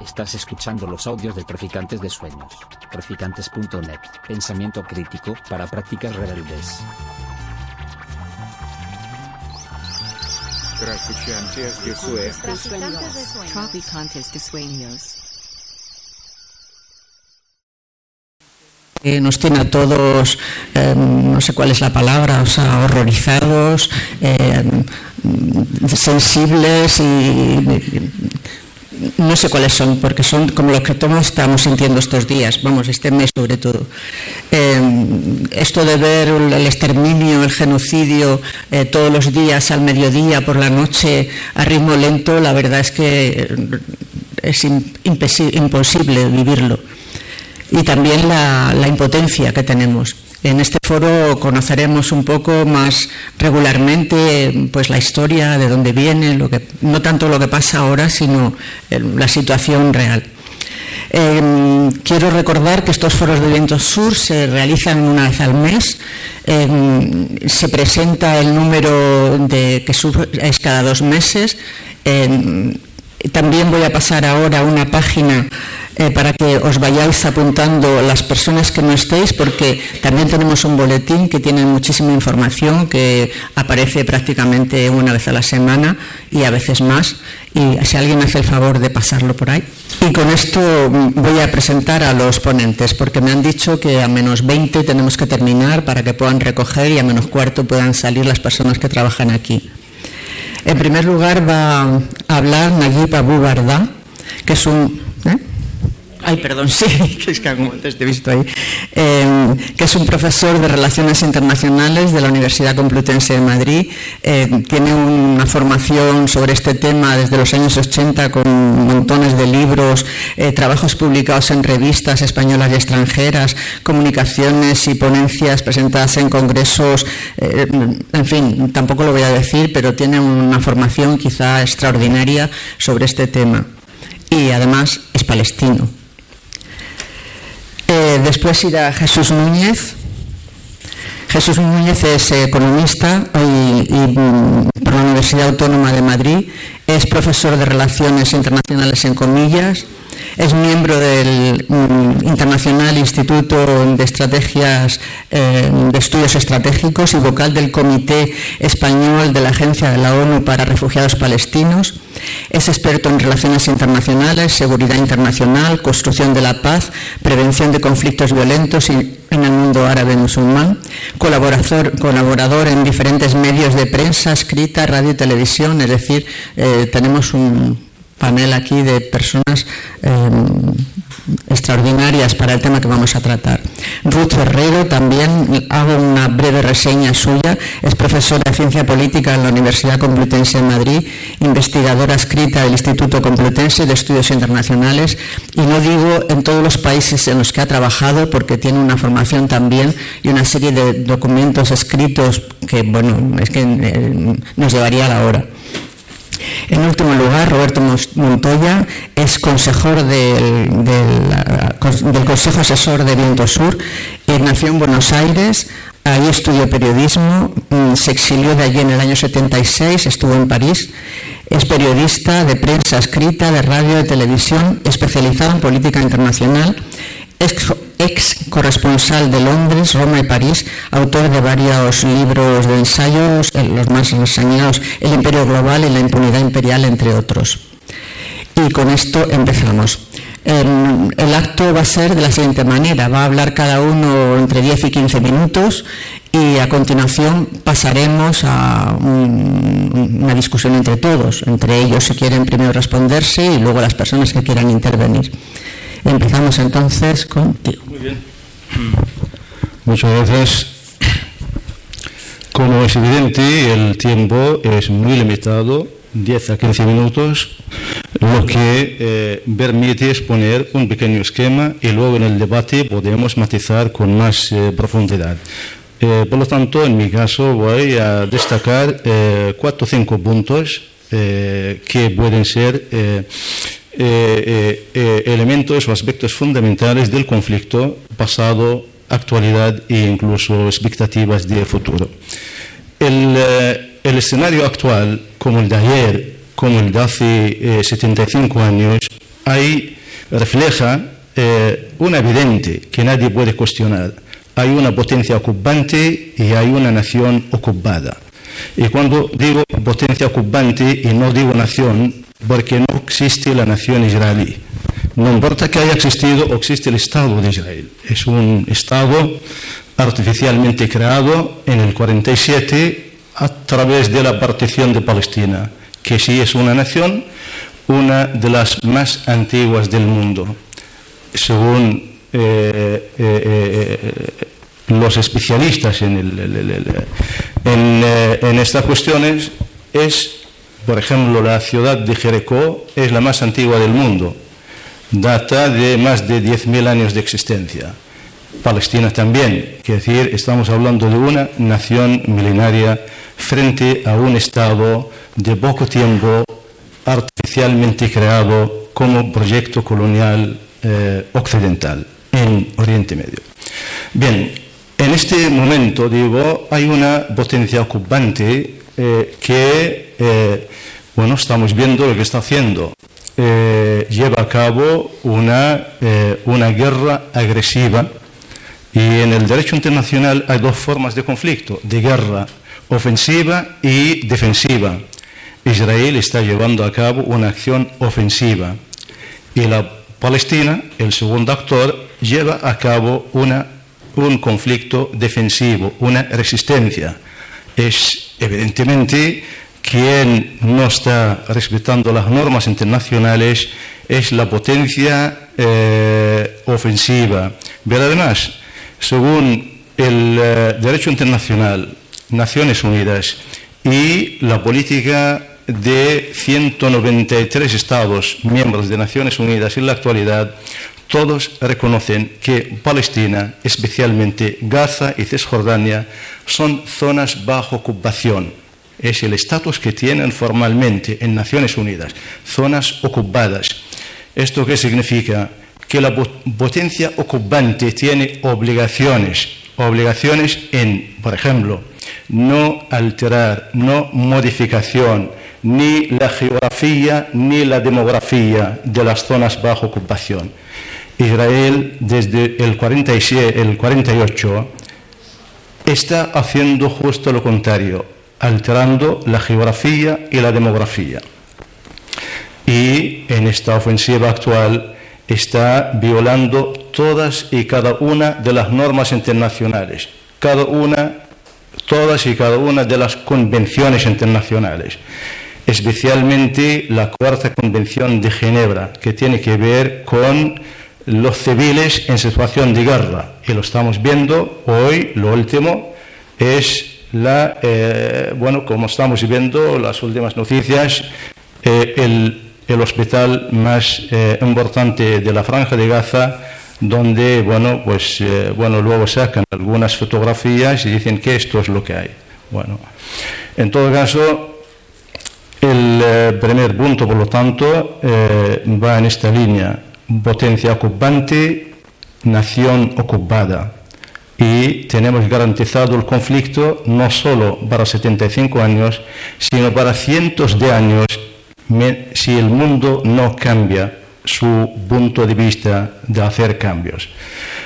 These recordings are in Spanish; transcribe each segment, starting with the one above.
Estás escuchando los audios de Traficantes de Sueños. Traficantes.net. Pensamiento crítico para prácticas rebeldes. Traficantes de Sueños. Traficantes de Sueños. que nos tiene a todos, eh, no sé cuál es la palabra, o sea, horrorizados, eh, sensibles y no sé cuáles son, porque son como los que todos estamos sintiendo estos días, vamos, este mes sobre todo. Eh, esto de ver el exterminio, el genocidio todos los días al mediodía, por la noche, a ritmo lento, la verdad es que es imposible vivirlo y también la, impotencia que tenemos. En este foro conoceremos un poco más regularmente pues, la historia, de dónde viene, lo que, no tanto lo que pasa ahora, sino la situación real. Em, quiero recordar que estos foros de Viento Sur se realizan una vez al mes. Em, se presenta el número de que es cada dos meses. Em, también voy a pasar ahora una página eh, para que os vayáis apuntando las personas que no estéis, porque también tenemos un boletín que tiene muchísima información que aparece prácticamente una vez a la semana y a veces más. Y si alguien hace el favor de pasarlo por ahí. Y con esto voy a presentar a los ponentes, porque me han dicho que a menos 20 tenemos que terminar para que puedan recoger y a menos cuarto puedan salir las personas que trabajan aquí. En primer lugar va a hablar Nayib Abu Barda, que es un Ay, perdón, sí, que es que antes te he visto ahí. Eh, que es un profesor de Relaciones Internacionales de la Universidad Complutense de Madrid. Eh, tiene una formación sobre este tema desde los años 80 con montones de libros, eh, trabajos publicados en revistas españolas y extranjeras, comunicaciones y ponencias presentadas en congresos. en fin, tampoco lo voy a decir, pero tiene una formación quizá extraordinaria sobre este tema. Y además es palestino. Eh, después irá Jesús Núñez. Jesús Núñez es economista y, mm, por la Universidad Autónoma de Madrid. Es profesor de Relaciones Internacionales en comillas. Es miembro del mm, Internacional Instituto de Estrategias eh, de Estudios Estratégicos y vocal del Comité Español de la Agencia de la ONU para Refugiados Palestinos. Es experto en relaciones internacionales, seguridad internacional, construcción de la paz, prevención de conflictos violentos en el mundo árabe musulmán, colaborador, colaborador en diferentes medios de prensa, escrita, radio y televisión, es decir, eh, tenemos un panel aquí de personas em, extraordinarias para el tema que vamos a tratar. Ruth Ferrero, también hago una breve reseña suya, es profesora de Ciencia Política en la Universidad Complutense de Madrid, investigadora escrita del Instituto Complutense de Estudios Internacionales, y no digo en todos los países en los que ha trabajado, porque tiene una formación también y una serie de documentos escritos que, bueno, es que eh, nos llevaría a la hora. En último lugar, Roberto Montoya es consejero del, Consejo Asesor de Viento Sur. nació en Buenos Aires, ahí estudió periodismo, mm, se exilió de allí en el año 76, estuvo en París. Es periodista de prensa escrita, de radio, de televisión, especializado en política internacional ex, corresponsal de Londres, Roma y París, autor de varios libros de ensayos, eh, los más reseñados, El Imperio Global y la Impunidad Imperial, entre otros. Y con esto empezamos. Em, el acto va a ser de la siguiente manera, va a hablar cada uno entre 10 y 15 minutos y a continuación pasaremos a una discusión entre todos, entre ellos si quieren primero responderse y luego las personas que quieran intervenir. Empezamos entonces contigo. Muy bien. Muchas gracias. Como es evidente, el tiempo es muy limitado, 10 a 15 minutos, lo que eh, permite exponer un pequeño esquema y luego en el debate podemos matizar con más eh, profundidad. Eh, por lo tanto, en mi caso voy a destacar cuatro o cinco puntos que pueden ser eh, eh, elementos o aspectos fundamentales del conflicto, pasado, actualidad e incluso expectativas de futuro. El, eh, el escenario actual, como el de ayer, como el de hace 75 años, ahí refleja eh, una evidente que nadie puede cuestionar. Hay una potencia ocupante y hay una nación ocupada. Y cuando digo potencia ocupante y no digo nación, porque no existe la nación israelí. No importa que haya existido o existe el Estado de Israel. Es un Estado artificialmente creado en el 47 a través de la partición de Palestina, que sí es una nación, una de las más antiguas del mundo. Según eh, eh, eh, los especialistas en, en estas cuestiones, es, por ejemplo, la ciudad de Jericó es la más antigua del mundo, data de más de 10.000 años de existencia. Palestina también, es decir, estamos hablando de una nación milenaria frente a un Estado de poco tiempo artificialmente creado como proyecto colonial eh, occidental en Oriente Medio. Bien, en este momento, digo, hay una potencia ocupante eh, que, eh, bueno, estamos viendo lo que está haciendo. lleva a cabo una, una guerra agresiva y en el derecho internacional hay dos formas de conflicto, de guerra ofensiva y defensiva. Israel está llevando a cabo una acción ofensiva y la Palestina, el segundo actor, lleva a cabo una, un conflicto defensivo, una resistencia. Es evidentemente quien no está respetando las normas internacionales es la potencia eh, ofensiva. Pero además, según el eh, derecho internacional, Naciones Unidas y la política de 193 Estados miembros de Naciones Unidas en la actualidad, todos reconocen que Palestina, especialmente Gaza y Cisjordania, son zonas bajo ocupación. Es el estatus que tienen formalmente en Naciones Unidas, zonas ocupadas. ¿Esto qué significa? que la potencia ocupante tiene obligaciones, obligaciones en, por ejemplo, no alterar, no modificación, ni la geografía ni la demografía de las zonas bajo ocupación. Israel desde el, 47, el 48 está haciendo justo lo contrario, alterando la geografía y la demografía. Y en esta ofensiva actual está violando todas y cada una de las normas internacionales, cada una, todas y cada una de las convenciones internacionales, especialmente la cuarta convención de Ginebra, que tiene que ver con los civiles en situación de guerra. Y lo estamos viendo hoy, lo último es la, eh, bueno, como estamos viendo las últimas noticias, eh, el hospital más eh, importante de la franja de Gaza, donde, bueno, pues, bueno, luego sacan algunas fotografías y dicen que esto es lo que hay. Bueno, en todo caso, el primer punto, por lo tanto, va en esta línea, potencia ocupante, nación ocupada. Y tenemos garantizado el conflicto no solo para 75 años, sino para cientos de años si el mundo no cambia su punto de vista de hacer cambios.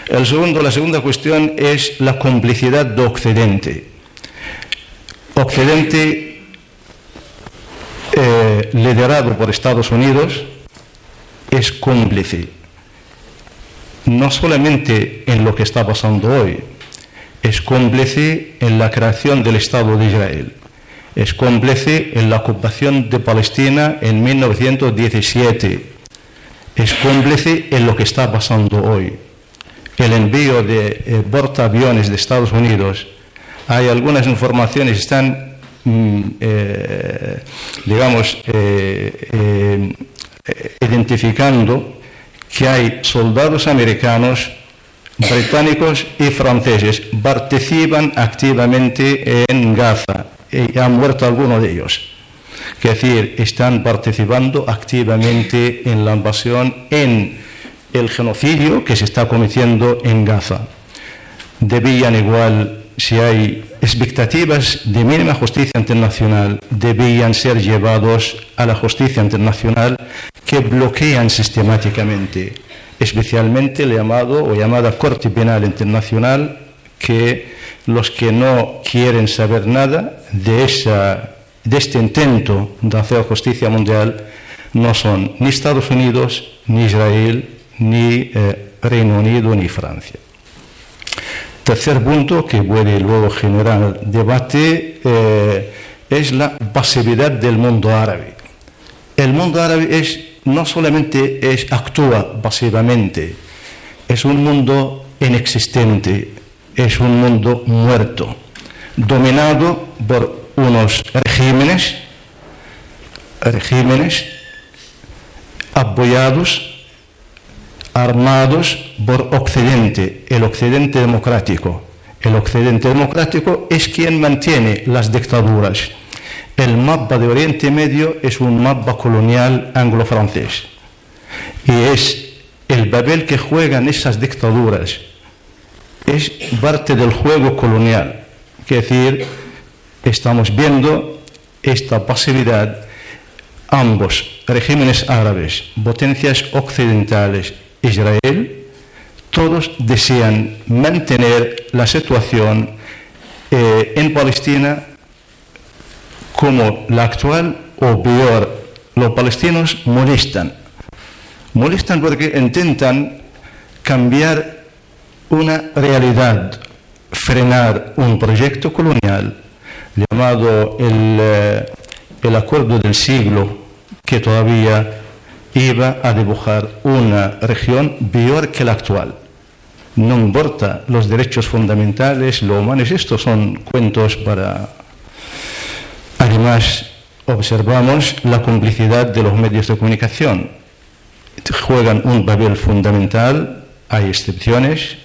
La segunda cuestión es la complicidad de Occidente. Occidente, eh, liderado por Estados Unidos, es cómplice, no solamente en lo que está pasando hoy, es cómplice en la creación del Estado de Israel es cómplice en la ocupación de Palestina en 1917. Es cómplice en lo que está pasando hoy. El envío de eh, portaaviones de Estados Unidos, hay algunas informaciones, están, mm, eh, digamos, eh, identificando que hay soldados americanos británicos y franceses participan activamente en Gaza y han muerto algunos de ellos. Es decir, están participando activamente en la invasión, en el genocidio que se está cometiendo en Gaza. Debían igual, si hay expectativas de mínima justicia internacional debían ser llevados a la justicia internacional que bloquean sistemáticamente, especialmente el llamado o llamada Corte Penal Internacional, que los que no quieren saber nada de, esa, de este intento de hacer justicia mundial no son ni Estados Unidos, ni Israel, ni eh, Reino Unido, ni Francia. Tercer punto que puede luego generar debate eh, es la pasividad del mundo árabe. El mundo árabe no solamente actúa pasivamente, es un mundo inexistente, es un mundo muerto, dominado por unos regímenes, regímenes apoyados armados por Occidente, el Occidente democrático. El Occidente democrático es quien mantiene las dictaduras. El mapa de Oriente Medio es un mapa colonial anglo-francés. Y es el papel que juegan esas dictaduras. Es parte del juego colonial. Es decir, estamos viendo esta pasividad. Ambos regímenes árabes, potencias occidentales Israel, todos desean mantener la situación eh, en Palestina como la actual o peor. Los palestinos molestan. Molestan porque intentan cambiar una realidad, frenar un proyecto colonial llamado el, eh, el acuerdo del siglo que todavía iba a dibujar una región peor que la actual. No importa los derechos fundamentales, lo humanos, estos son cuentos para... Además, observamos la complicidad de los medios de comunicación. Juegan un papel fundamental, hay excepciones,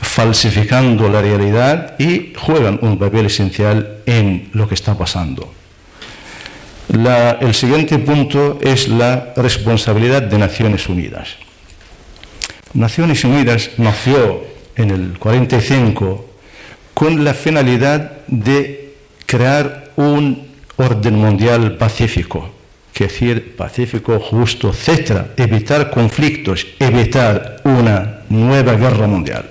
falsificando la realidad y juegan un papel esencial en lo que está pasando el siguiente punto es la responsabilidad de Naciones Unidas. Naciones Unidas nació en el 45 con la finalidad de crear un orden mundial pacífico, que decir pacífico, justo, etc., evitar conflictos, evitar una nueva guerra mundial.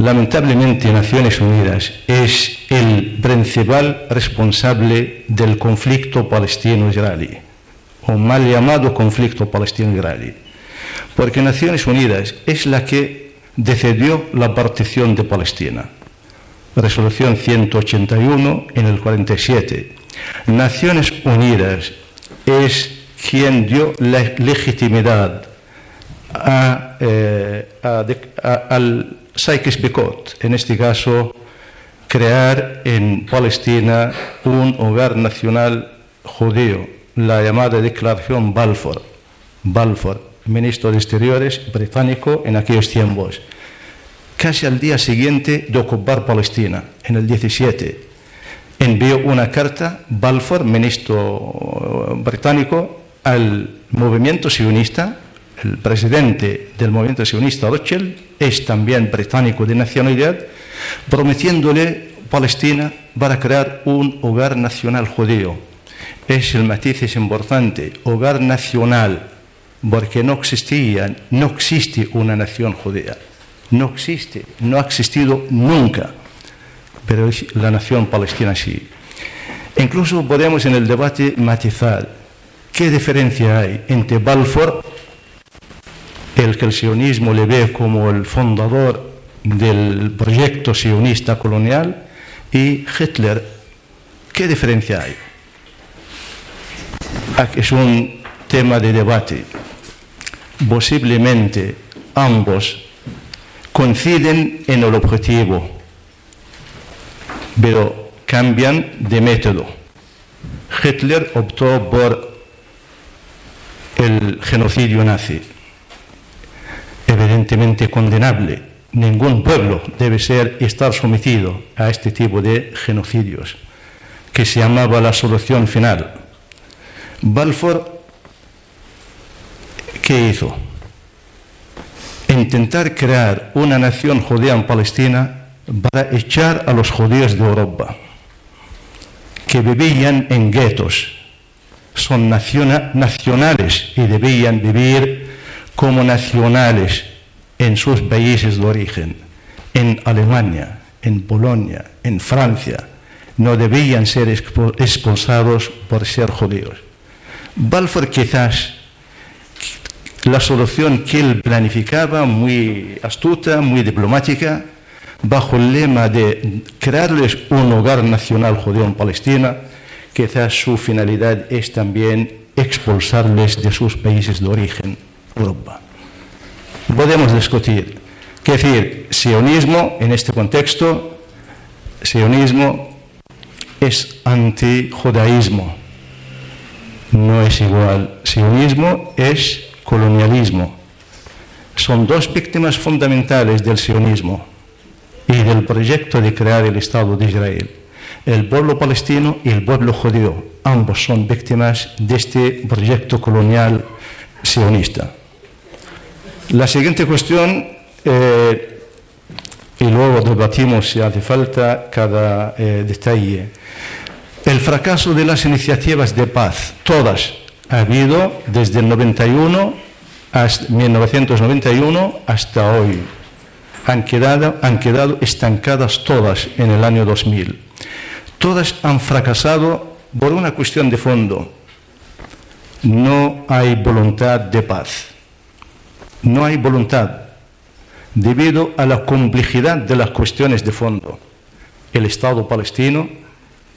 Lamentablemente Naciones Unidas es el principal responsable del conflicto palestino-israelí, o mal llamado conflicto palestino-israelí, porque Naciones Unidas es la que decidió la partición de Palestina. Resolución 181 en el 47. Naciones Unidas es quien dio la legitimidad eh, al Sykes-Picot, en este caso, crear en Palestina un hogar nacional judío, la llamada Declaración Balfour. Balfour, ministro de Exteriores británico en aquellos tiempos. Casi al día siguiente de ocupar Palestina, en el 17, envió una carta, Balfour, ministro británico, al movimiento sionista, el presidente del movimiento sionista Rothschild es también británico de nacionalidad, prometiéndole Palestina para crear un hogar nacional judío. Es el matiz es importante, hogar nacional, porque no existía, no existe una nación judía. No existe, no ha existido nunca, pero es la nación palestina sí. Incluso podemos en el debate matizar qué diferencia hay entre Balfour el que el sionismo le ve como el fundador del proyecto sionista colonial y Hitler, ¿qué diferencia hay? Es un tema de debate. Posiblemente ambos coinciden en el objetivo, pero cambian de método. Hitler optó por el genocidio nazi evidentemente condenable. Ningún pueblo debe ser estar sometido a este tipo de genocidios, que se llamaba la solución final. Balfour, ¿qué hizo? Intentar crear una nación judía en Palestina para echar a los judíos de Europa, que vivían en guetos, son nacionales y debían vivir como nacionales en sus países de origen, en Alemania, en Polonia, en Francia, no debían ser expulsados por ser judíos. Balfour quizás la solución que él planificaba, muy astuta, muy diplomática, bajo el lema de crearles un hogar nacional judío en Palestina, quizás su finalidad es también expulsarles de sus países de origen, Europa. Podemos discutir. ¿Qué decir? Sionismo, en este contexto, sionismo es antijudaísmo. No es igual. Sionismo es colonialismo. Son dos víctimas fundamentales del sionismo y del proyecto de crear el Estado de Israel. El pueblo palestino y el pueblo judío, ambos son víctimas de este proyecto colonial sionista. La siguiente cuestión, eh, y luego debatimos si hace falta cada eh, detalle, el fracaso de las iniciativas de paz, todas, ha habido desde el 91 hasta 1991 hasta hoy. Han quedado, han quedado estancadas todas en el año 2000. Todas han fracasado por una cuestión de fondo. No hay voluntad de paz. No hay voluntad debido a la complejidad de las cuestiones de fondo. El Estado palestino,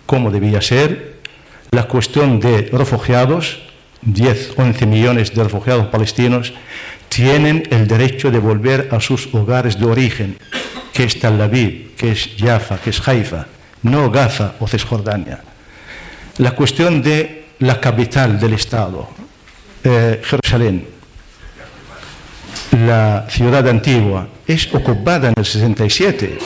como debía ser, la cuestión de refugiados, 10, 11 millones de refugiados palestinos tienen el derecho de volver a sus hogares de origen, que es Tel Aviv, que es Jaffa, que es Haifa, no Gaza o Cisjordania. La cuestión de la capital del Estado, eh, Jerusalén, la ciudad antigua, es ocupada en el 67,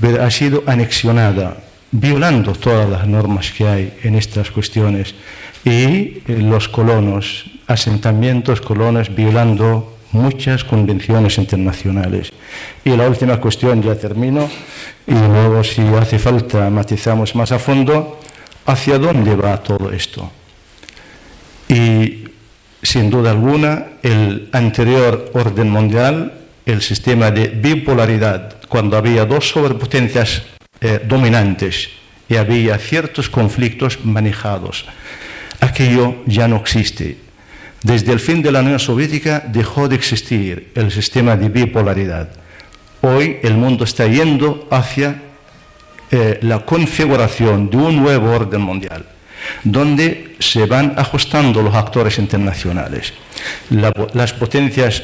pero ha sido anexionada, violando todas las normas que hay en estas cuestiones y eh, los colonos, asentamientos colonos violando muchas convenciones internacionales. Y la última cuestión, ya termino, y luego si hace falta matizamos más a fondo, ¿hacia dónde va todo esto? Y sin duda alguna, el anterior orden mundial, el sistema de bipolaridad, cuando había dos sobrepotencias eh, dominantes y había ciertos conflictos manejados, aquello ya no existe. Desde el fin de la Unión Soviética dejó de existir el sistema de bipolaridad. Hoy el mundo está yendo hacia eh, la configuración de un nuevo orden mundial, donde se van ajustando los actores internacionales. las potencias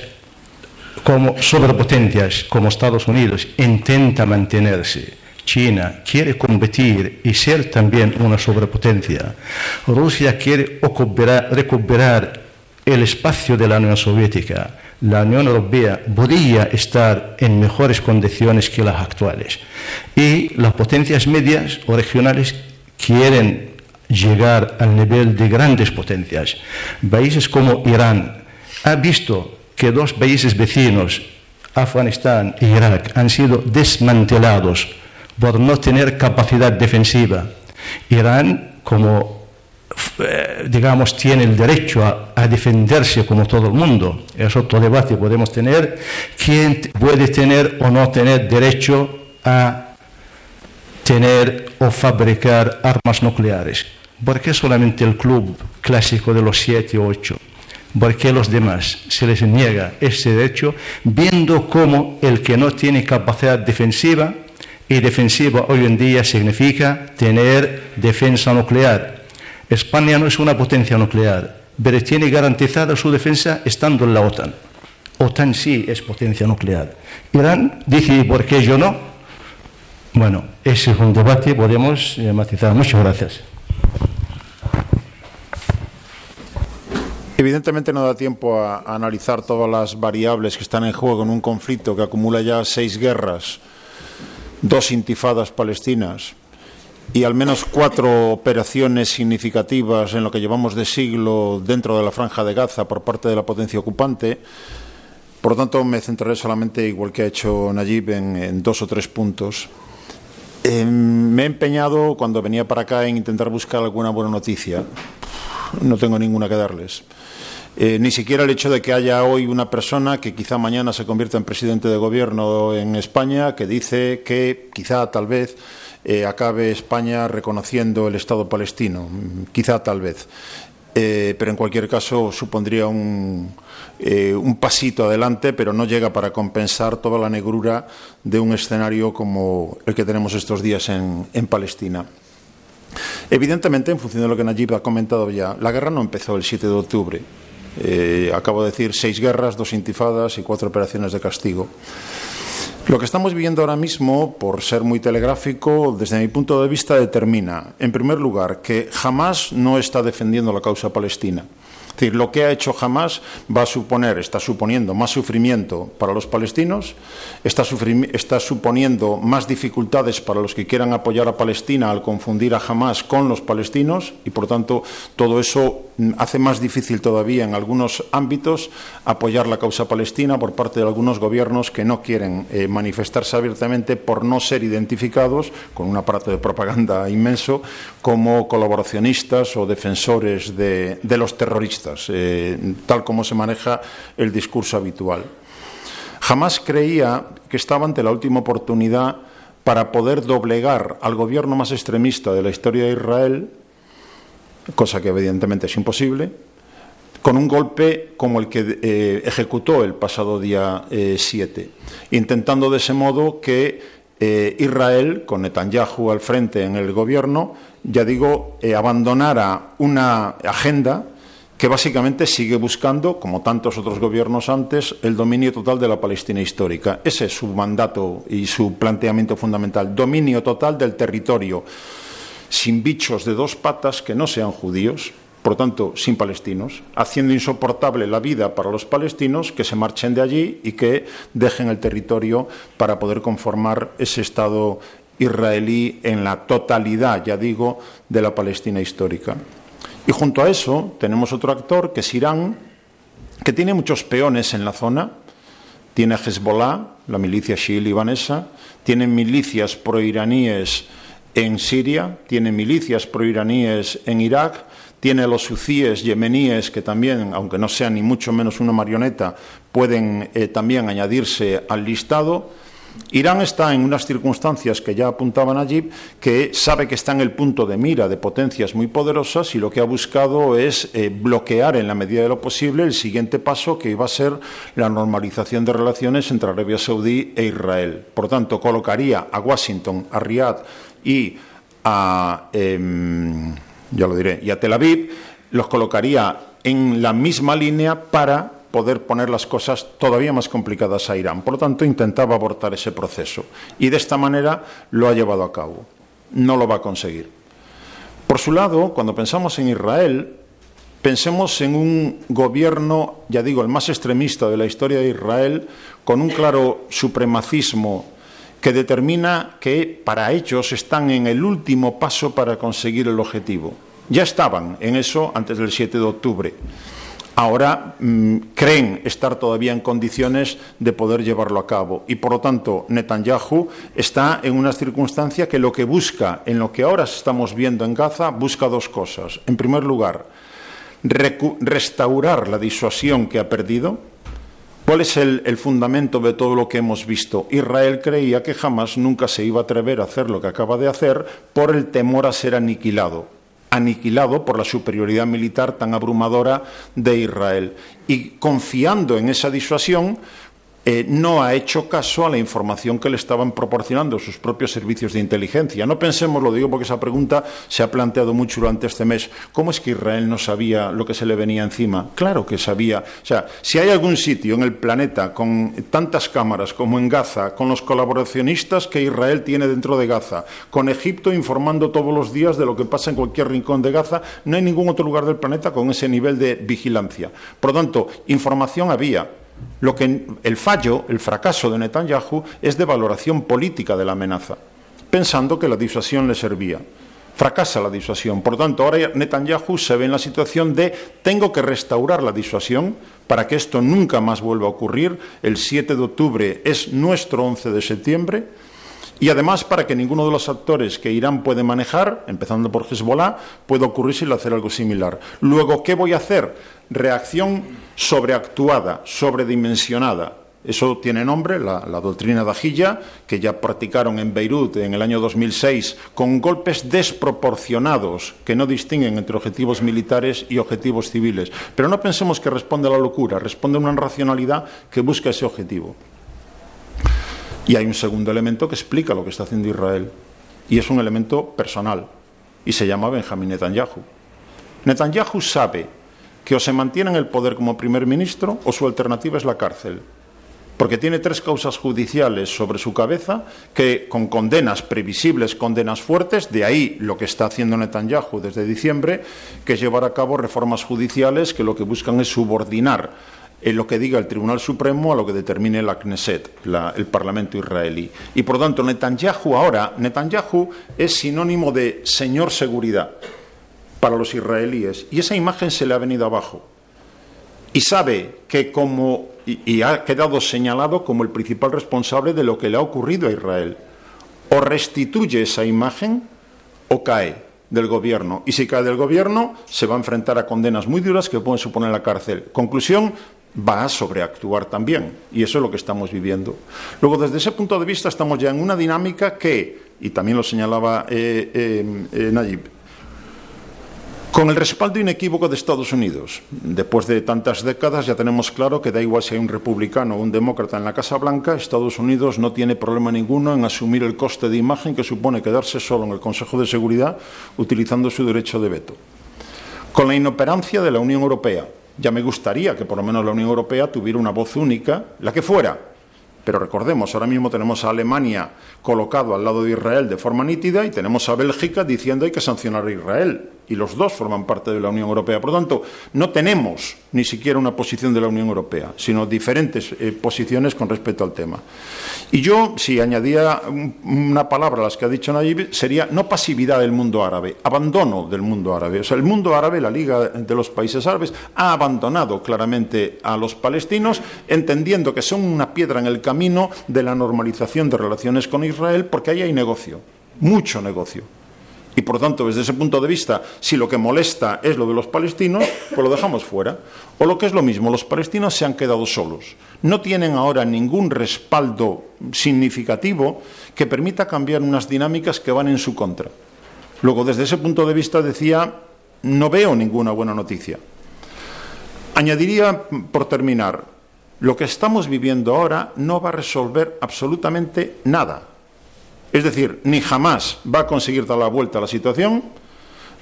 como sobrepotencias como Estados Unidos intentan mantenerse China quiere competir y ser también una sobrepotencia. Rusia quiere recuperar el espacio de la Unión Soviética. La Unión Europea podría estar en mejores condiciones que las actuales. Y las potencias medias o regionales quieren llegar al nivel de grandes potencias. Países como Irán ha visto que dos países vecinos, Afganistán e Irak, han sido desmantelados por no tener capacidad defensiva. Irán, como eh, digamos, tiene el derecho a, defenderse como todo el mundo. Es otro debate podemos tener. ¿Quién puede tener o no tener derecho a tener o fabricar armas nucleares? ¿Por qué solamente el club clásico de los siete o ocho? ¿Por qué los demás se les niega ese derecho viendo cómo el que no tiene capacidad defensiva y defensiva hoy en día significa tener defensa nuclear. España no es una potencia nuclear, pero tiene garantizada su defensa estando en la OTAN. OTAN sí es potencia nuclear. Irán dice, ¿por qué yo no? Bueno, ese es un debate, podemos eh, matizar. Muchas gracias. Evidentemente no da tiempo a, analizar todas las variables que están en juego en un conflicto que acumula ya seis guerras dos intifadas palestinas y al menos cuatro operaciones significativas en lo que llevamos de siglo dentro de la franja de Gaza por parte de la potencia ocupante, Por lo tanto, me centraré solamente, igual que ha hecho Nayib, en, en dos o tres puntos. Eh, me he empeñado, cuando venía para acá, en intentar buscar alguna buena noticia. No tengo ninguna que darles. Eh, ni siquiera el hecho de que haya hoy una persona que quizá mañana se convierta en presidente de gobierno en España que dice que quizá tal vez eh, acabe España reconociendo el Estado palestino. Quizá tal vez. Eh, pero en cualquier caso supondría un, eh, un pasito adelante, pero no llega para compensar toda la negrura de un escenario como el que tenemos estos días en, Palestina. Evidentemente, en función de lo que Nayib ha comentado ya, la guerra no empezó el 7 de octubre. Eh, acabo de decir seis guerras, dos intifadas y cuatro operaciones de castigo. Lo que estamos viviendo ahora mismo, por ser muy telegráfico, desde mi punto de vista determina, en primer lugar, que jamás no está defendiendo la causa palestina. Es decir, lo que ha hecho Hamas va a suponer, está suponiendo más sufrimiento para los palestinos, está, suponiendo más dificultades para los que quieran apoyar a Palestina al confundir a Hamas con los palestinos y, por tanto, todo eso hace más difícil todavía en algunos ámbitos apoyar la causa palestina por parte de algunos gobiernos que no quieren eh, manifestarse abiertamente por no ser identificados con un aparato de propaganda inmenso como colaboracionistas o defensores de, de los terroristas, eh, tal como se maneja el discurso habitual. Jamás creía que estaba ante la última oportunidad para poder doblegar al gobierno más extremista de la historia de Israel cosa que evidentemente es imposible, con un golpe como el que eh, ejecutó el pasado día 7, eh, intentando de ese modo que Israel, con Netanyahu al frente en el gobierno, ya digo, abandonara una agenda que básicamente sigue buscando, como tantos otros gobiernos antes, el dominio total de la Palestina histórica. Ese es su mandato y su planteamiento fundamental, dominio total del territorio sin bichos de dos patas que no sean judíos, por tanto, sin palestinos, haciendo insoportable la vida para los palestinos que se marchen de allí y que dejen el territorio para poder conformar ese Estado israelí en la totalidad, ya digo, de la Palestina histórica. Y junto a eso tenemos otro actor que es Irán, que tiene muchos peones en la zona. Tiene Hezbollah, la milicia chií libanesa, tiene milicias proiraníes en Siria, tiene milicias proiraníes en Irak, tiene los hucíes yemeníes que también, aunque no sean ni mucho menos una marioneta, pueden eh, también añadirse al listado. Irán está en unas circunstancias que ya apuntaban allí, que sabe que está en el punto de mira de potencias muy poderosas y lo que ha buscado es eh, bloquear en la medida de lo posible el siguiente paso que iba a ser la normalización de relaciones entre Arabia Saudí e Israel. Por tanto, colocaría a Washington, a Riyadh y a, eh, ya lo diré, y a Tel Aviv, los colocaría en la misma línea para poder poner las cosas todavía más complicadas a Irán. Por lo tanto, intentaba abortar ese proceso y de esta manera lo ha llevado a cabo. No lo va a conseguir. Por su lado, cuando pensamos en Israel, pensemos en un gobierno, ya digo, el más extremista de la historia de Israel, con un claro supremacismo que determina que para ellos están en el último paso para conseguir el objetivo. Ya estaban en eso antes del 7 de octubre. Ahora mmm, creen estar todavía en condiciones de poder llevarlo a cabo y por lo tanto Netanyahu está en una circunstancia que lo que busca, en lo que ahora estamos viendo en Gaza, busca dos cosas. En primer lugar, restaurar la disuasión que ha perdido, ¿Cuál es el, el, fundamento de todo lo que hemos visto? Israel creía que jamás nunca se iba a atrever a hacer lo que acaba de hacer por el temor a ser aniquilado, aniquilado por la superioridad militar tan abrumadora de Israel. Y confiando en esa disuasión, eh, no ha hecho caso a la información que le estaban proporcionando sus propios servicios de inteligencia. No pensemos, lo digo porque esa pregunta se ha planteado mucho durante este mes, ¿cómo es que Israel no sabía lo que se le venía encima? Claro que sabía. O sea, si hay algún sitio en el planeta con tantas cámaras como en Gaza, con los colaboracionistas que Israel tiene dentro de Gaza, con Egipto informando todos los días de lo que pasa en cualquier rincón de Gaza, no hay ningún otro lugar del planeta con ese nivel de vigilancia. Por lo tanto, información había, lo que el fallo, el fracaso de Netanyahu es de valoración política de la amenaza, pensando que la disuasión le servía. Fracasa la disuasión. Por tanto, ahora Netanyahu se ve en la situación de tengo que restaurar la disuasión para que esto nunca más vuelva a ocurrir. El 7 de octubre es nuestro 11 de septiembre. Y además para que ninguno de los actores que Irán puede manejar, empezando por Hezbollah, pueda ocurrirse y hacer algo similar. Luego, ¿qué voy a hacer? Reacción sobreactuada, sobredimensionada. Eso tiene nombre, la, doctrina de Ajilla, que ya practicaron en Beirut en el año 2006, con golpes desproporcionados que no distinguen entre objetivos militares y objetivos civiles. Pero no pensemos que responde a la locura, responde a una racionalidad que busca ese objetivo. Y hay un segundo elemento que explica lo que está haciendo Israel, y es un elemento personal, y se llama Benjamín Netanyahu. Netanyahu sabe que o se mantiene en el poder como primer ministro o su alternativa es la cárcel. Porque tiene tres causas judiciales sobre su cabeza que con condenas previsibles, condenas fuertes, de ahí lo que está haciendo Netanyahu desde diciembre, que es llevar a cabo reformas judiciales que lo que buscan es subordinar en lo que diga el Tribunal Supremo a lo que determine la Knesset, el Parlamento israelí. Y por tanto, Netanyahu ahora, Netanyahu es sinónimo de señor seguridad para los israelíes. Y esa imagen se le ha venido abajo. Y sabe que como y, ha quedado señalado como el principal responsable de lo que le ha ocurrido a Israel. O restituye esa imagen o cae del gobierno. Y si cae del gobierno, se va a enfrentar a condenas muy duras que pueden suponer la cárcel. Conclusión, va a sobreactuar también. Y eso es lo que estamos viviendo. Luego, desde ese punto de vista, estamos ya en una dinámica que, y también lo señalaba eh, eh, eh Nayib, con el respaldo inequívoco de Estados Unidos, después de tantas décadas ya tenemos claro que da igual si hay un republicano o un demócrata en la Casa Blanca, Estados Unidos no tiene problema ninguno en asumir el coste de imagen que supone quedarse solo en el Consejo de Seguridad utilizando su derecho de veto. Con la inoperancia de la Unión Europea, ya me gustaría que por lo menos la Unión Europea tuviera una voz única, la que fuera, pero recordemos, ahora mismo tenemos a Alemania colocado al lado de Israel de forma nítida y tenemos a Bélgica diciendo hay que sancionar a Israel y los dos forman parte de la Unión Europea. Por lo tanto, no tenemos ni siquiera una posición de la Unión Europea, sino diferentes eh, posiciones con respecto al tema. Y yo, si añadía una palabra a las que ha dicho Nayib, sería no pasividad del mundo árabe, abandono del mundo árabe. O sea, el mundo árabe, la Liga de los Países Árabes, ha abandonado claramente a los palestinos, entendiendo que son una piedra en el camino de la normalización de relaciones con Israel, porque ahí hay negocio, mucho negocio. Y por tanto, desde ese punto de vista, si lo que molesta es lo de los palestinos, pues lo dejamos fuera. O lo que es lo mismo, los palestinos se han quedado solos. No tienen ahora ningún respaldo significativo que permita cambiar unas dinámicas que van en su contra. Luego, desde ese punto de vista, decía, no veo ninguna buena noticia. Añadiría, por terminar, lo que estamos viviendo ahora no va a resolver absolutamente nada es decir, ni jamás va a conseguir dar la vuelta a la situación.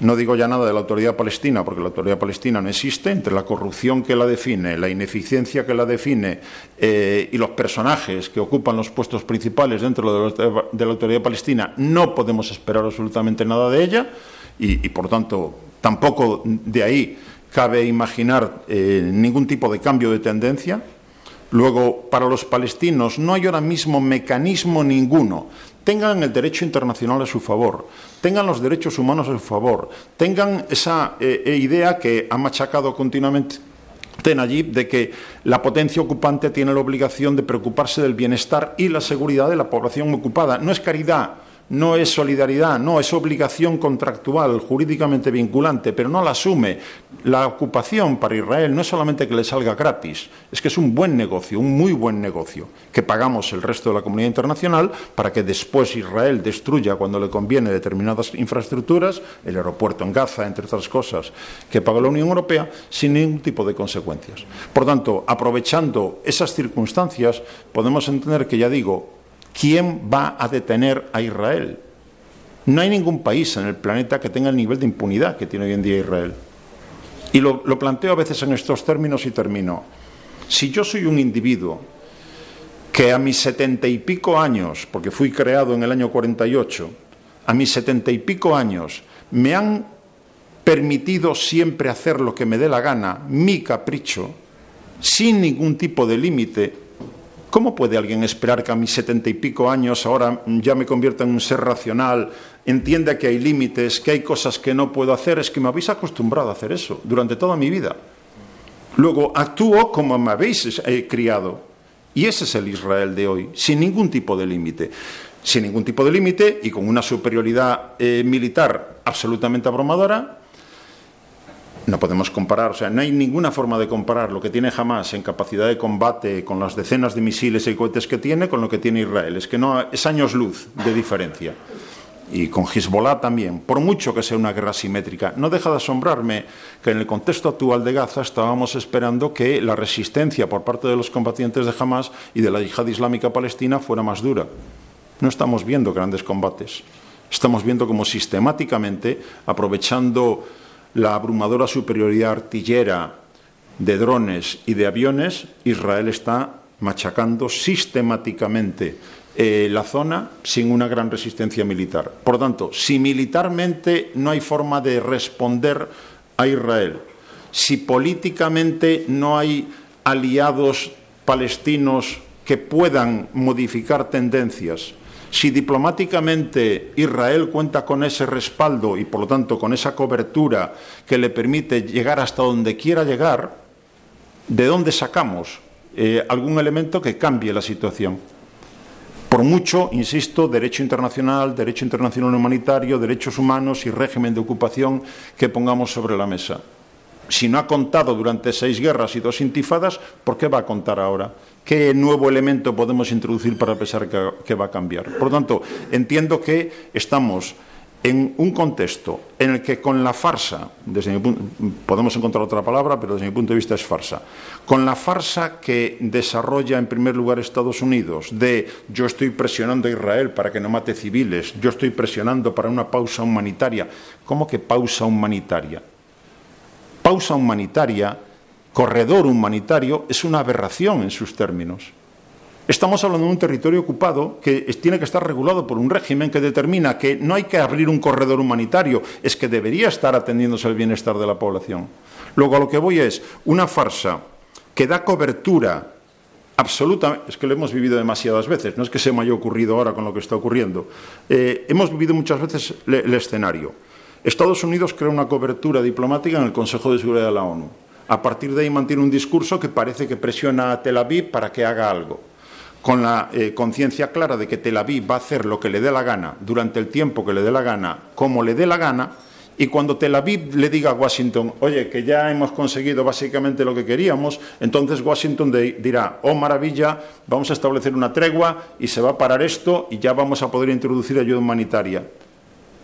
No digo ya nada de la autoridad palestina, porque la autoridad palestina no existe, entre la corrupción que la define, la ineficiencia que la define eh, y los personajes que ocupan los puestos principales dentro de la, autoridad palestina, no podemos esperar absolutamente nada de ella y, por tanto, tampoco de ahí cabe imaginar eh, ningún tipo de cambio de tendencia. Luego, para los palestinos no hay ahora mismo mecanismo ninguno tengan el derecho internacional a su favor, tengan los derechos humanos a su favor, tengan esa eh, eh, idea que ha machacado continuamente Tenayib de que la potencia ocupante tiene la obligación de preocuparse del bienestar y la seguridad de la población ocupada. No es caridad, no es solidaridad, no, es obligación contractual, jurídicamente vinculante, pero no la asume. La ocupación para Israel no es solamente que le salga gratis, es que es un buen negocio, un muy buen negocio, que pagamos el resto de la comunidad internacional para que después Israel destruya cuando le conviene determinadas infraestructuras, el aeropuerto en Gaza, entre otras cosas, que paga la Unión Europea, sin ningún tipo de consecuencias. Por tanto, aprovechando esas circunstancias, podemos entender que, ya digo, ¿quién va a detener a Israel? No hay ningún país en el planeta que tenga el nivel de impunidad que tiene hoy en día Israel. Y lo, planteo a veces en estos términos y termino. Si yo soy un individuo que a mis setenta y pico años, porque fui creado en el año 48, a mis setenta y pico años me han permitido siempre hacer lo que me dé la gana, mi capricho, sin ningún tipo de límite, ¿Cómo puede alguien esperar que a mis setenta y pico años ahora ya me convierta en un ser racional, entienda que hay límites, que hay cosas que no puedo hacer? Es que me habéis acostumbrado a hacer eso durante toda mi vida. Luego actúo como me habéis eh, criado. Y ese es el Israel de hoy, sin ningún tipo de límite. Sin ningún tipo de límite y con una superioridad eh, militar absolutamente abrumadora, no podemos comparar, o sea, no hay ninguna forma de comparar lo que tiene Hamas en capacidad de combate con las decenas de misiles y cohetes que tiene con lo que tiene Israel. Es que no es años luz de diferencia. Y con Hezbollah también, por mucho que sea una guerra simétrica. No deja de asombrarme que en el contexto actual de Gaza estábamos esperando que la resistencia por parte de los combatientes de Hamas y de la yihad islámica palestina fuera más dura. No estamos viendo grandes combates. Estamos viendo como sistemáticamente, aprovechando la abrumadora superioridad artillera de drones y de aviones, Israel está machacando sistemáticamente eh, la zona sin una gran resistencia militar. Por tanto, si militarmente no hay forma de responder a Israel, si políticamente no hay aliados palestinos que puedan modificar tendencias, si diplomáticamente Israel cuenta con ese respaldo y por lo tanto con esa cobertura que le permite llegar hasta donde quiera llegar, ¿de dónde sacamos eh, algún elemento que cambie la situación? Por mucho, insisto, derecho internacional, derecho internacional humanitario, derechos humanos y régimen de ocupación que pongamos sobre la mesa. Si no ha contado durante seis guerras y dos intifadas, ¿por qué va a contar ahora? ¿Qué nuevo elemento podemos introducir para pensar que, va a cambiar? Por lo tanto, entiendo que estamos en un contexto en el que con la farsa, desde mi punto, podemos encontrar otra palabra, pero desde mi punto de vista es farsa, con la farsa que desarrolla en primer lugar Estados Unidos de yo estoy presionando a Israel para que no mate civiles, yo estoy presionando para una pausa humanitaria, ¿cómo que pausa humanitaria? Pausa humanitaria corredor humanitario es una aberración en sus términos. Estamos hablando de un territorio ocupado que tiene que estar regulado por un régimen que determina que no hay que abrir un corredor humanitario, es que debería estar atendiéndose al bienestar de la población. Luego a lo que voy es una farsa que da cobertura absoluta, es que lo hemos vivido demasiadas veces, no es que se me haya ocurrido ahora con lo que está ocurriendo. Eh, hemos vivido muchas veces el escenario. Estados Unidos crea una cobertura diplomática en el Consejo de Seguridad de la ONU. A partir de ahí mantiene un discurso que parece que presiona a Tel Aviv para que haga algo, con la eh, conciencia clara de que Tel Aviv va a hacer lo que le dé la gana, durante el tiempo que le dé la gana, como le dé la gana, y cuando Tel Aviv le diga a Washington, oye, que ya hemos conseguido básicamente lo que queríamos, entonces Washington dirá, oh maravilla, vamos a establecer una tregua y se va a parar esto y ya vamos a poder introducir ayuda humanitaria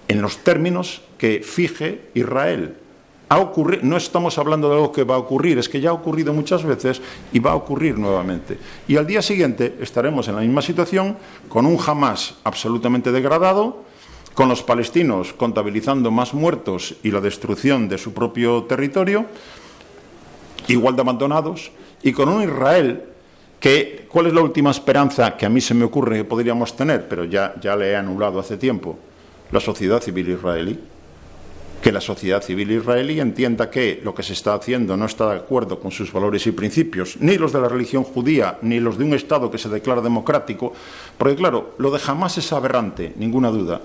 en los términos que fije Israel no estamos hablando de algo que va a ocurrir, es que ya ha ocurrido muchas veces y va a ocurrir nuevamente. Y al día siguiente estaremos en la misma situación, con un Hamas absolutamente degradado, con los palestinos contabilizando más muertos y la destrucción de su propio territorio, igual de abandonados, y con un Israel que, ¿cuál es la última esperanza que a mí se me ocurre que podríamos tener? Pero ya, ya le he anulado hace tiempo, la sociedad civil israelí que la sociedad civil israelí entienda que lo que se está haciendo no está de acuerdo con sus valores y principios, ni los de la religión judía, ni los de un Estado que se declara democrático, porque claro, lo de jamás es aberrante, ninguna duda,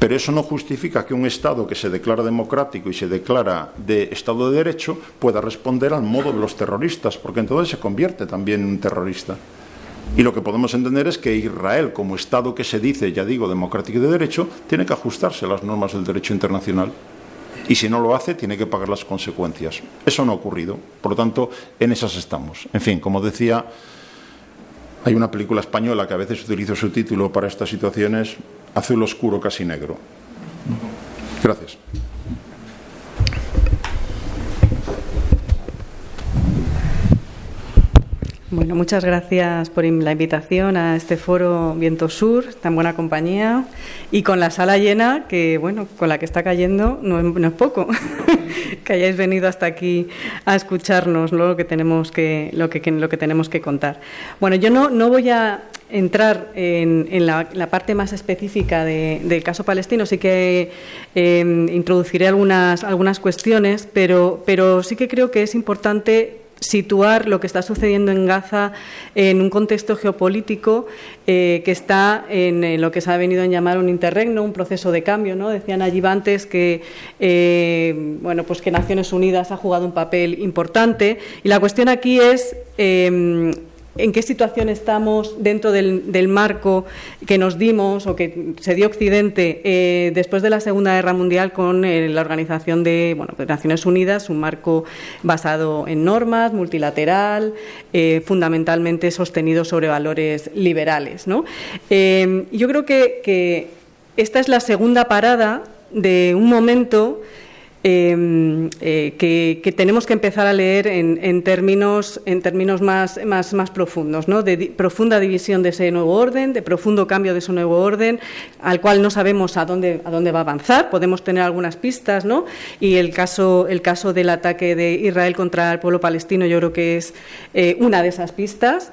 pero eso no justifica que un Estado que se declara democrático y se declara de Estado de Derecho pueda responder al modo de los terroristas, porque entonces se convierte también en un terrorista. Y lo que podemos entender es que Israel, como Estado que se dice, ya digo, democrático y de derecho, tiene que ajustarse a las normas del derecho internacional. Y si no lo hace, tiene que pagar las consecuencias. Eso no ha ocurrido. Por lo tanto, en esas estamos. En fin, como decía, hay una película española que a veces utilizo su título para estas situaciones, Azul Oscuro, casi negro. Gracias. Bueno, muchas gracias por la invitación a este foro Viento Sur, tan buena compañía, y con la sala llena, que bueno, con la que está cayendo no es, poco, que hayáis venido hasta aquí a escucharnos lo que tenemos que, lo que, lo que tenemos que contar. Bueno, yo no, no voy a entrar en, la, parte más específica del caso palestino, sí que em, introduciré algunas, algunas cuestiones, pero, pero sí que creo que es importante situar lo que está sucediendo en Gaza en un contexto geopolítico eh, que está en, lo que se ha venido a llamar un interregno, un proceso de cambio. ¿no? Decían allí antes que, eh, bueno, pues que Naciones Unidas ha jugado un papel importante y la cuestión aquí es eh, en qué situación estamos dentro del, marco que nos dimos o que se dio Occidente eh, después de la Segunda Guerra Mundial con eh, la Organización de, bueno, Naciones Unidas, un marco basado en normas, multilateral, eh, fundamentalmente sostenido sobre valores liberales. yo creo que esta es la segunda parada de un momento Em, eh, que, tenemos que empezar a leer en, términos, en términos más, más, más profundos, ¿no? de profunda división de ese nuevo orden, de profundo cambio de ese nuevo orden, al cual no sabemos a dónde, a dónde va a avanzar, podemos tener algunas pistas, ¿no? y el caso, el caso del ataque de Israel contra el pueblo palestino yo creo que es eh, una de esas pistas.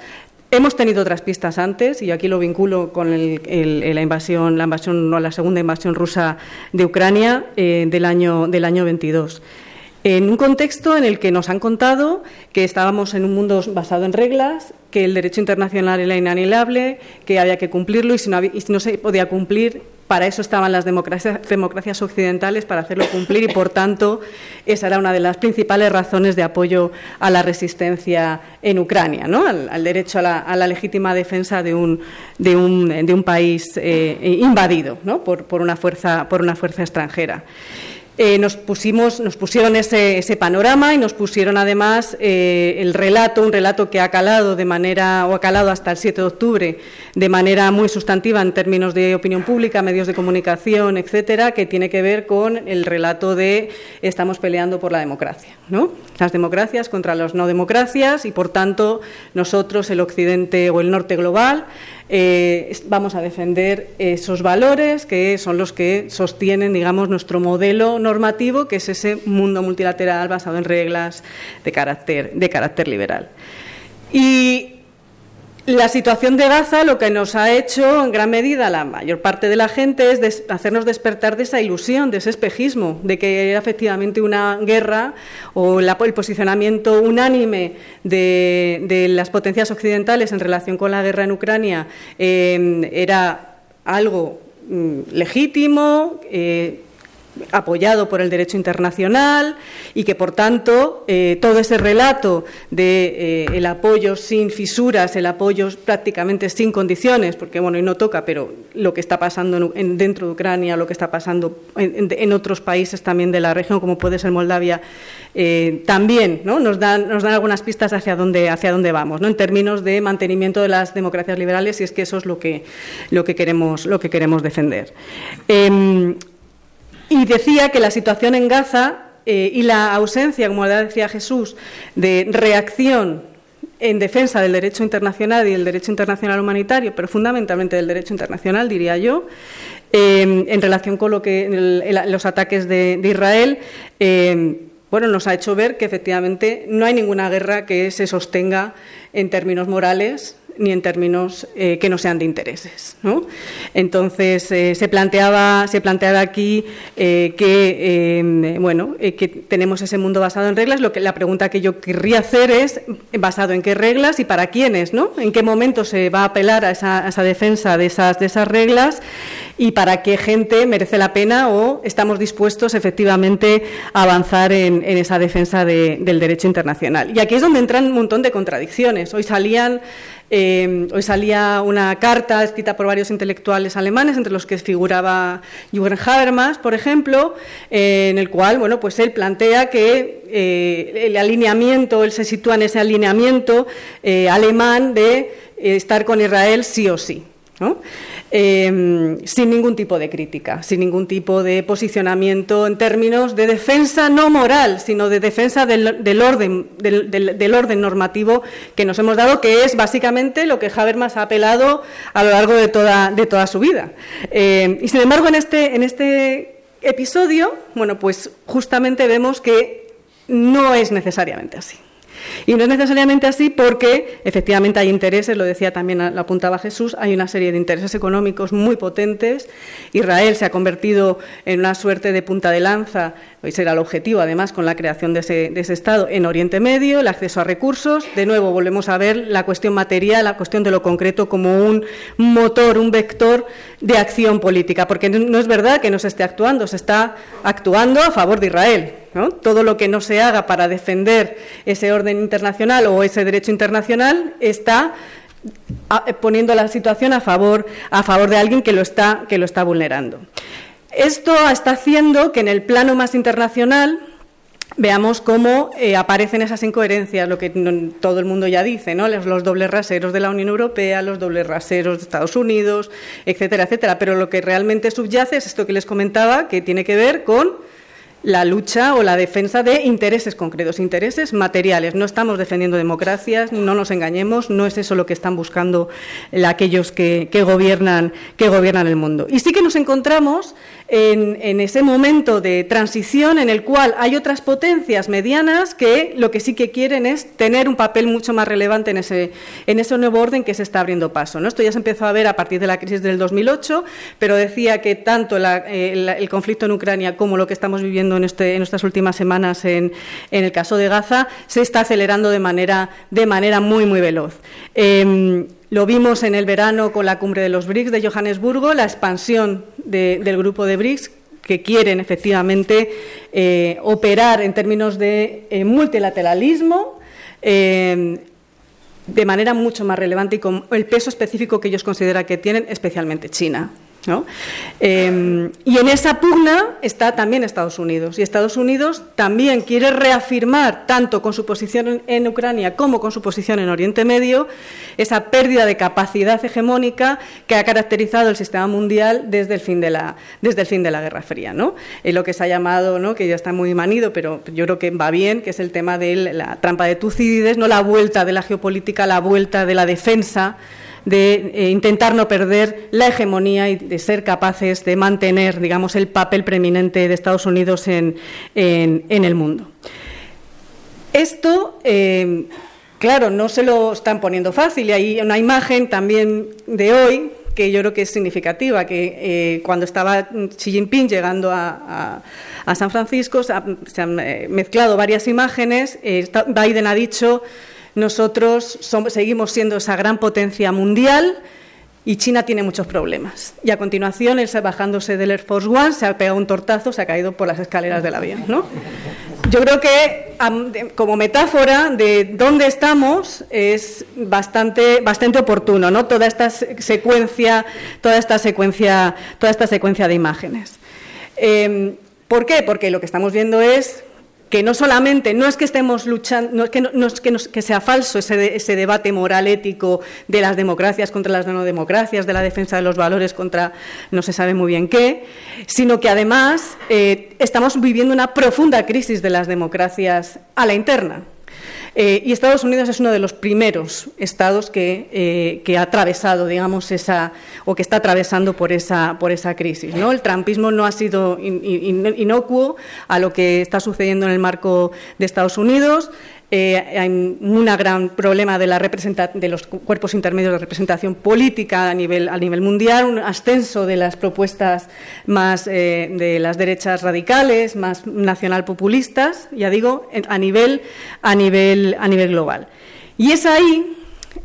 Hemos tenido otras pistas antes, y aquí lo vinculo con la invasión, la invasión, no, la segunda invasión rusa de Ucrania eh, del año del año 22 en un contexto en el que nos han contado que estábamos en un mundo basado en reglas, que el derecho internacional era inanilable, que había que cumplirlo y si no, se podía cumplir, para eso estaban las democracias, occidentales, para hacerlo cumplir y, por tanto, esa era una de las principales razones de apoyo a la resistencia en Ucrania, ¿no? al, derecho a la, legítima defensa de un, país eh, invadido ¿no? por una fuerza extranjera. Eh, nos, pusimos, nos pusieron ese, panorama y nos pusieron además eh, el relato, un relato que ha calado de manera, o ha calado hasta el 7 de octubre, de manera muy sustantiva en términos de opinión pública, medios de comunicación, etcétera, que tiene que ver con el relato de estamos peleando por la democracia, ¿no? Las democracias contra las no democracias y, por tanto, nosotros, el Occidente o el Norte global, eh, vamos a defender esos valores que son los que sostienen, digamos, nuestro modelo normativo, que es ese mundo multilateral basado en reglas de carácter, de carácter liberal. Y la situación de Gaza lo que nos ha hecho en gran medida la mayor parte de la gente es hacernos despertar de esa ilusión, de ese espejismo, de que era efectivamente una guerra o el posicionamiento unánime de, las potencias occidentales en relación con la guerra en Ucrania eh, era algo mm, legítimo, eh, apoyado por el derecho internacional y que, por tanto, eh, todo ese relato de eh, el apoyo sin fisuras, el apoyo prácticamente sin condiciones, porque bueno, y no toca, pero lo que está pasando en, dentro de Ucrania, lo que está pasando en, otros países también de la región, como puede ser Moldavia, eh, también ¿no? nos, dan, nos dan algunas pistas hacia dónde, hacia dónde vamos, ¿no? en términos de mantenimiento de las democracias liberales, y es que eso es lo que, lo que, queremos, lo que queremos defender. Em, y decía que la situación en Gaza eh, y la ausencia, como decía Jesús, de reacción en defensa del derecho internacional y del derecho internacional humanitario, pero fundamentalmente del derecho internacional, diría yo, eh, en relación con lo que los ataques de, Israel, eh, bueno, nos ha hecho ver que efectivamente no hay ninguna guerra que se sostenga en términos morales ni en términos eh, que no sean de intereses. Entonces, eh, se, planteaba, se planteaba aquí eh, que, bueno, que tenemos ese mundo basado en reglas. Lo que, la pregunta que yo querría hacer es, ¿basado en qué reglas y para quiénes? ¿no? ¿En qué momento se va a apelar a esa, defensa de esas reglas y para qué gente merece la pena o estamos dispuestos efectivamente a avanzar en, esa defensa del derecho internacional? Y aquí es donde entran un montón de contradicciones. Hoy salían eh, hoy salía una carta escrita por varios intelectuales alemanes, entre los que figuraba Jürgen Habermas, por ejemplo, eh, en el cual bueno, pues él plantea que eh, el alineamiento, él se sitúa en ese alineamiento alemán de estar con Israel sí o sí. Em, sin ningún tipo de crítica, sin ningún tipo de posicionamiento en términos de defensa no moral, sino de defensa del, orden, normativo que nos hemos dado, que es básicamente lo que Habermas ha apelado a lo largo de toda, de toda su vida. Em, y sin embargo, en este, en este episodio, bueno, pues justamente vemos que no es necesariamente así. Y no es necesariamente así porque efectivamente hay intereses, lo decía también, lo apuntaba Jesús, hay una serie de intereses económicos muy potentes. Israel se ha convertido en una suerte de punta de lanza ese era el objetivo, además, con la creación de ese, Estado en Oriente Medio, el acceso a recursos. De nuevo, volvemos a ver la cuestión material, la cuestión de lo concreto como un motor, un vector de acción política, porque no es verdad que no se esté actuando, se está actuando a favor de Israel. Todo lo que no se haga para defender ese orden internacional o ese derecho internacional está poniendo la situación a favor, de alguien que lo está vulnerando. Esto está haciendo que en el plano más internacional veamos cómo eh, aparecen esas incoherencias, lo que todo el mundo ya dice, ¿no? Los, los, dobles raseros de la Unión Europea, los dobles raseros de Estados Unidos, etcétera, etcétera. Pero lo que realmente subyace es esto que les comentaba, que tiene que ver con la lucha o la defensa de intereses concretos, intereses materiales. No estamos defendiendo democracias, no nos engañemos, no es eso lo que están buscando aquellos que, gobiernan, que gobiernan el mundo. Y sí que nos encontramos en, ese momento de transición en el cual hay otras potencias medianas que lo que sí que quieren es tener un papel mucho más relevante en ese, en ese nuevo orden que se está abriendo paso. ¿no? Esto ya se empezó a ver a partir de la crisis del 2008, pero decía que tanto eh, el conflicto en Ucrania como lo que estamos viviendo en, este, en estas últimas semanas en, el caso de Gaza se está acelerando de manera, muy, muy veloz. Em, lo vimos en el verano con la cumbre de los BRICS de Johannesburgo, la expansión del grupo de BRICS que quieren efectivamente eh, operar en términos de eh, multilateralismo eh, de manera mucho más relevante y con el peso específico que ellos consideran que tienen, especialmente China. Em, y en esa pugna está también Estados Unidos. Y Estados Unidos también quiere reafirmar, tanto con su posición en Ucrania como con su posición en Oriente Medio, esa pérdida de capacidad hegemónica que ha caracterizado el sistema mundial desde el fin de la, desde el fin de la Guerra Fría. ¿no? lo que se ha llamado, ¿no? que ya está muy manido, pero yo creo que va bien, que es el tema de la trampa de Tucídides, no la vuelta de la geopolítica, la vuelta de la defensa de eh, intentar no perder la hegemonía y de ser capaces de mantener, digamos, el papel preeminente de Estados Unidos en, el mundo. Esto, eh, claro, no se lo están poniendo fácil y hay una imagen también de hoy que yo creo que es significativa, que eh, cuando estaba Xi Jinping llegando a, San Francisco se, han mezclado varias imágenes, Biden ha dicho nosotros seguimos siendo esa gran potencia mundial y China tiene muchos problemas. Y a continuación, él bajándose del Air Force One, se ha pegado un tortazo, se ha caído por las escaleras del avión. ¿no? Yo creo que como metáfora de dónde estamos es bastante, bastante oportuno, ¿no? Toda esta secuencia, toda esta secuencia, toda esta secuencia de imágenes. Eh, ¿Por qué? Porque lo que estamos viendo es que no solamente, no es que estemos luchando, no es que, no, es que, sea falso ese, debate moral ético de las democracias contra las no democracias, de la defensa de los valores contra no se sabe muy bien qué, sino que además eh, estamos viviendo una profunda crisis de las democracias a la interna. Eh, y Estados Unidos es uno de los primeros estados que, eh, ha atravesado, digamos, esa, o que está atravesando por esa, por esa crisis. ¿no? El trampismo no ha sido inocuo a lo que está sucediendo en el marco de Estados Unidos. Eh, hay un gran problema de, los cuerpos intermedios de representación política a nivel, mundial, un ascenso de las propuestas más eh, de las derechas radicales, más nacional populistas, ya digo, a nivel, a nivel, a nivel global. Y es ahí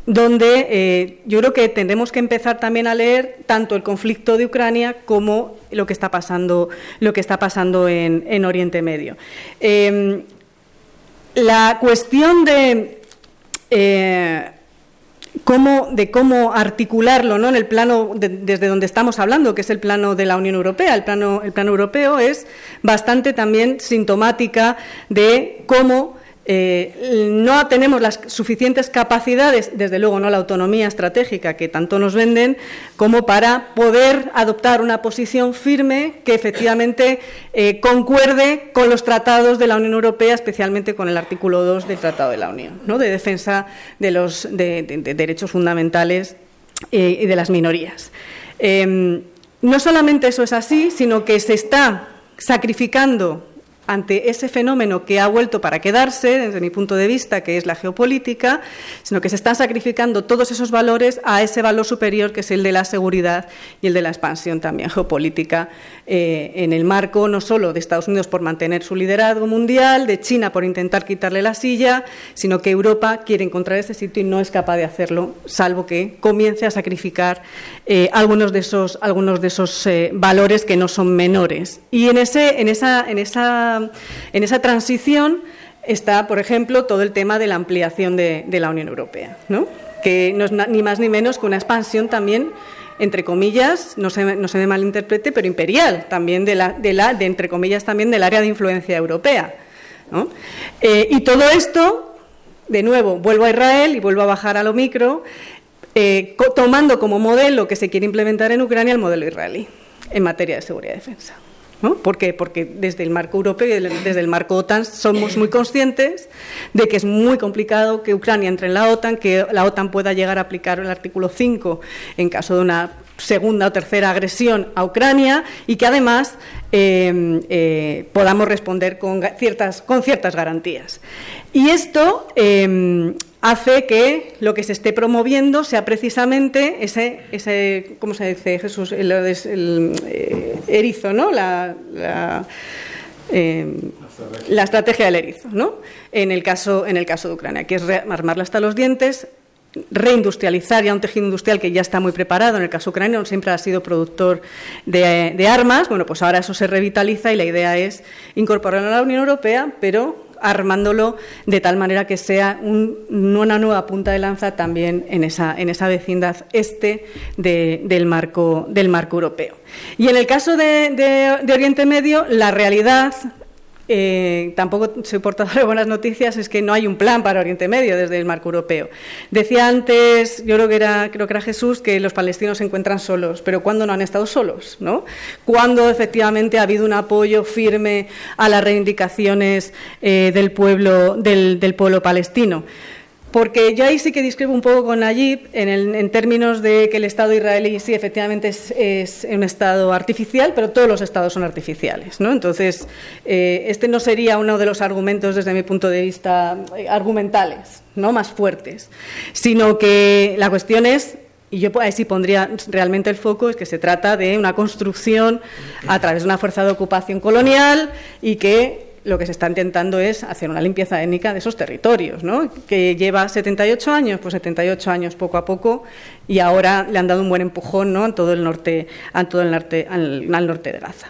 donde eh, yo creo que tendremos que empezar también a leer tanto el conflicto de Ucrania como lo que está pasando, lo que está pasando en, Oriente Medio. La cuestión de, eh, cómo, de cómo articularlo ¿no? en el plano desde donde estamos hablando, que es el plano de la Unión Europea. El plano, el plano europeo es bastante también sintomática de cómo eh, no tenemos las suficientes capacidades, desde luego no la autonomía estratégica que tanto nos venden, como para poder adoptar una posición firme que efectivamente eh, concuerde con los tratados de la Unión Europea, especialmente con el artículo 2 del Tratado de la Unión, ¿no? de defensa de los derechos fundamentales eh, y de las minorías. Em, no solamente eso es así, sino que se está sacrificando ante ese fenómeno que ha vuelto para quedarse, desde mi punto de vista, que es la geopolítica, sino que se están sacrificando todos esos valores a ese valor superior que es el de la seguridad y el de la expansión también geopolítica eh, en el marco no solo de Estados Unidos por mantener su liderazgo mundial, de China por intentar quitarle la silla, sino que Europa quiere encontrar ese sitio y no es capaz de hacerlo, salvo que comience a sacrificar eh, algunos de esos, algunos de esos eh, valores que no son menores. Y en, ese, en esa, en esa en esa transición está, por ejemplo, todo el tema de la ampliación de, la Unión Europea, ¿no? que no es ni más ni menos que una expansión también entre comillas, no se, no se me malinterprete, pero imperial, también de, la, de, entre comillas, también del área de influencia europea. Eh, y todo esto, de nuevo, vuelvo a Israel y vuelvo a bajar a lo micro, eh, tomando como modelo que se quiere implementar en Ucrania el modelo israelí en materia de seguridad y defensa. ¿Por qué? Porque desde el marco europeo y desde el marco OTAN somos muy conscientes de que es muy complicado que Ucrania entre en la OTAN, que la OTAN pueda llegar a aplicar el artículo 5 en caso de una segunda o tercera agresión a Ucrania y que además eh, eh, podamos responder con ciertas, con ciertas garantías. Y esto eh, hace que lo que se esté promoviendo sea precisamente ese, ese ¿cómo se dice Jesús? El, eh, erizo, ¿no? La, eh, la, estrategia del erizo, ¿no? En el caso, en el caso de Ucrania, que es armarla hasta los dientes, reindustrializar ya un tejido industrial que ya está muy preparado. En el caso ucraniano siempre ha sido productor de, de, armas. Bueno, pues ahora eso se revitaliza y la idea es incorporarlo a la Unión Europea, pero armándolo de tal manera que sea una nueva punta de lanza también en esa, en esa vecindad este del, marco, del marco europeo. Y en el caso de Oriente Medio, la realidad eh, tampoco soy portador de buenas noticias, es que no hay un plan para Oriente Medio desde el marco europeo. Decía antes, yo creo que era, creo que era Jesús, que los palestinos se encuentran solos, pero ¿cuándo no han estado solos? ¿no? ¿Cuándo efectivamente ha habido un apoyo firme a las reivindicaciones eh, del, pueblo, del pueblo palestino? Porque yo ahí sí que discrepo un poco con Nayib en, términos de que el Estado israelí sí efectivamente es, un Estado artificial, pero todos los Estados son artificiales. ¿no? Entonces, eh, este no sería uno de los argumentos desde mi punto de vista eh, argumentales, no más fuertes, sino que la cuestión es y yo ahí sí pondría realmente el foco, es que se trata de una construcción a través de una fuerza de ocupación colonial y que lo que se está intentando es hacer una limpieza étnica de esos territorios, ¿no? que lleva 78 años, pues 78 años poco a poco, y ahora le han dado un buen empujón ¿no? en todo el norte, en todo el norte, al, norte de Gaza.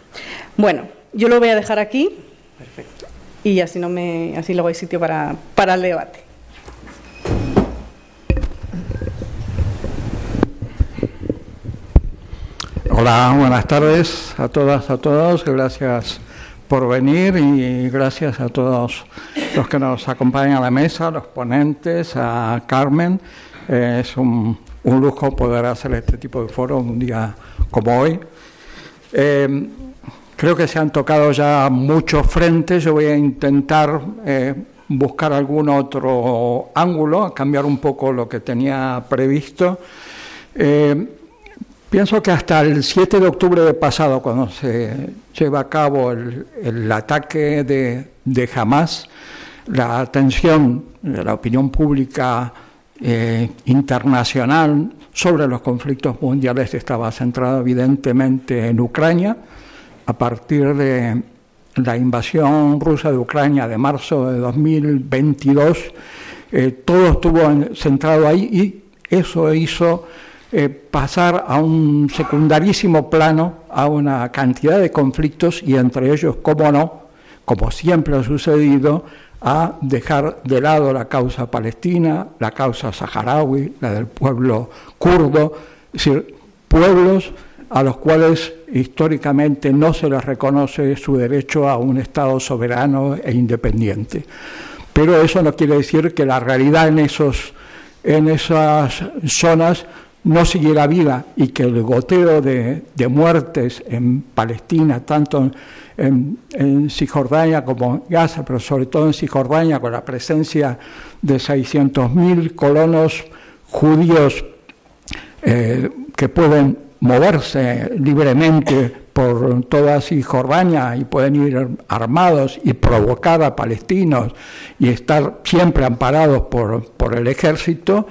Bueno, yo lo voy a dejar aquí Perfecto. y así, no me, así luego hay sitio para, para el debate. Hola, buenas tardes a todas, a todos. Gracias por venir y gracias a todos los que nos acompañan a la mesa, los ponentes, a Carmen. Eh, es un, lujo poder hacer este tipo de foro un día como hoy. Eh, creo que se han tocado ya muchos frentes. Yo voy a intentar eh, buscar algún otro ángulo, cambiar un poco lo que tenía previsto. Pienso que hasta el 7 de octubre de pasado, cuando se lleva a cabo el, ataque de, de, Hamas, la atención de la opinión pública eh, internacional sobre los conflictos mundiales estaba centrada evidentemente en Ucrania. A partir de la invasión rusa de Ucrania de marzo de 2022, eh, todo estuvo centrado ahí y eso hizo eh, pasar a un secundarísimo plano, a una cantidad de conflictos y entre ellos, como no, como siempre ha sucedido, a dejar de lado la causa palestina, la causa saharaui, la del pueblo kurdo, es decir, pueblos a los cuales históricamente no se les reconoce su derecho a un Estado soberano e independiente. Pero eso no quiere decir que la realidad en, esos, en esas zonas no siguiera vida y que el goteo de, muertes en Palestina, tanto en, en, Cisjordania como en Gaza, pero sobre todo en Cisjordania, con la presencia de 600.000 colonos judíos eh, que pueden moverse libremente por toda Cisjordania y pueden ir armados y provocar a palestinos y estar siempre amparados por, por el ejército,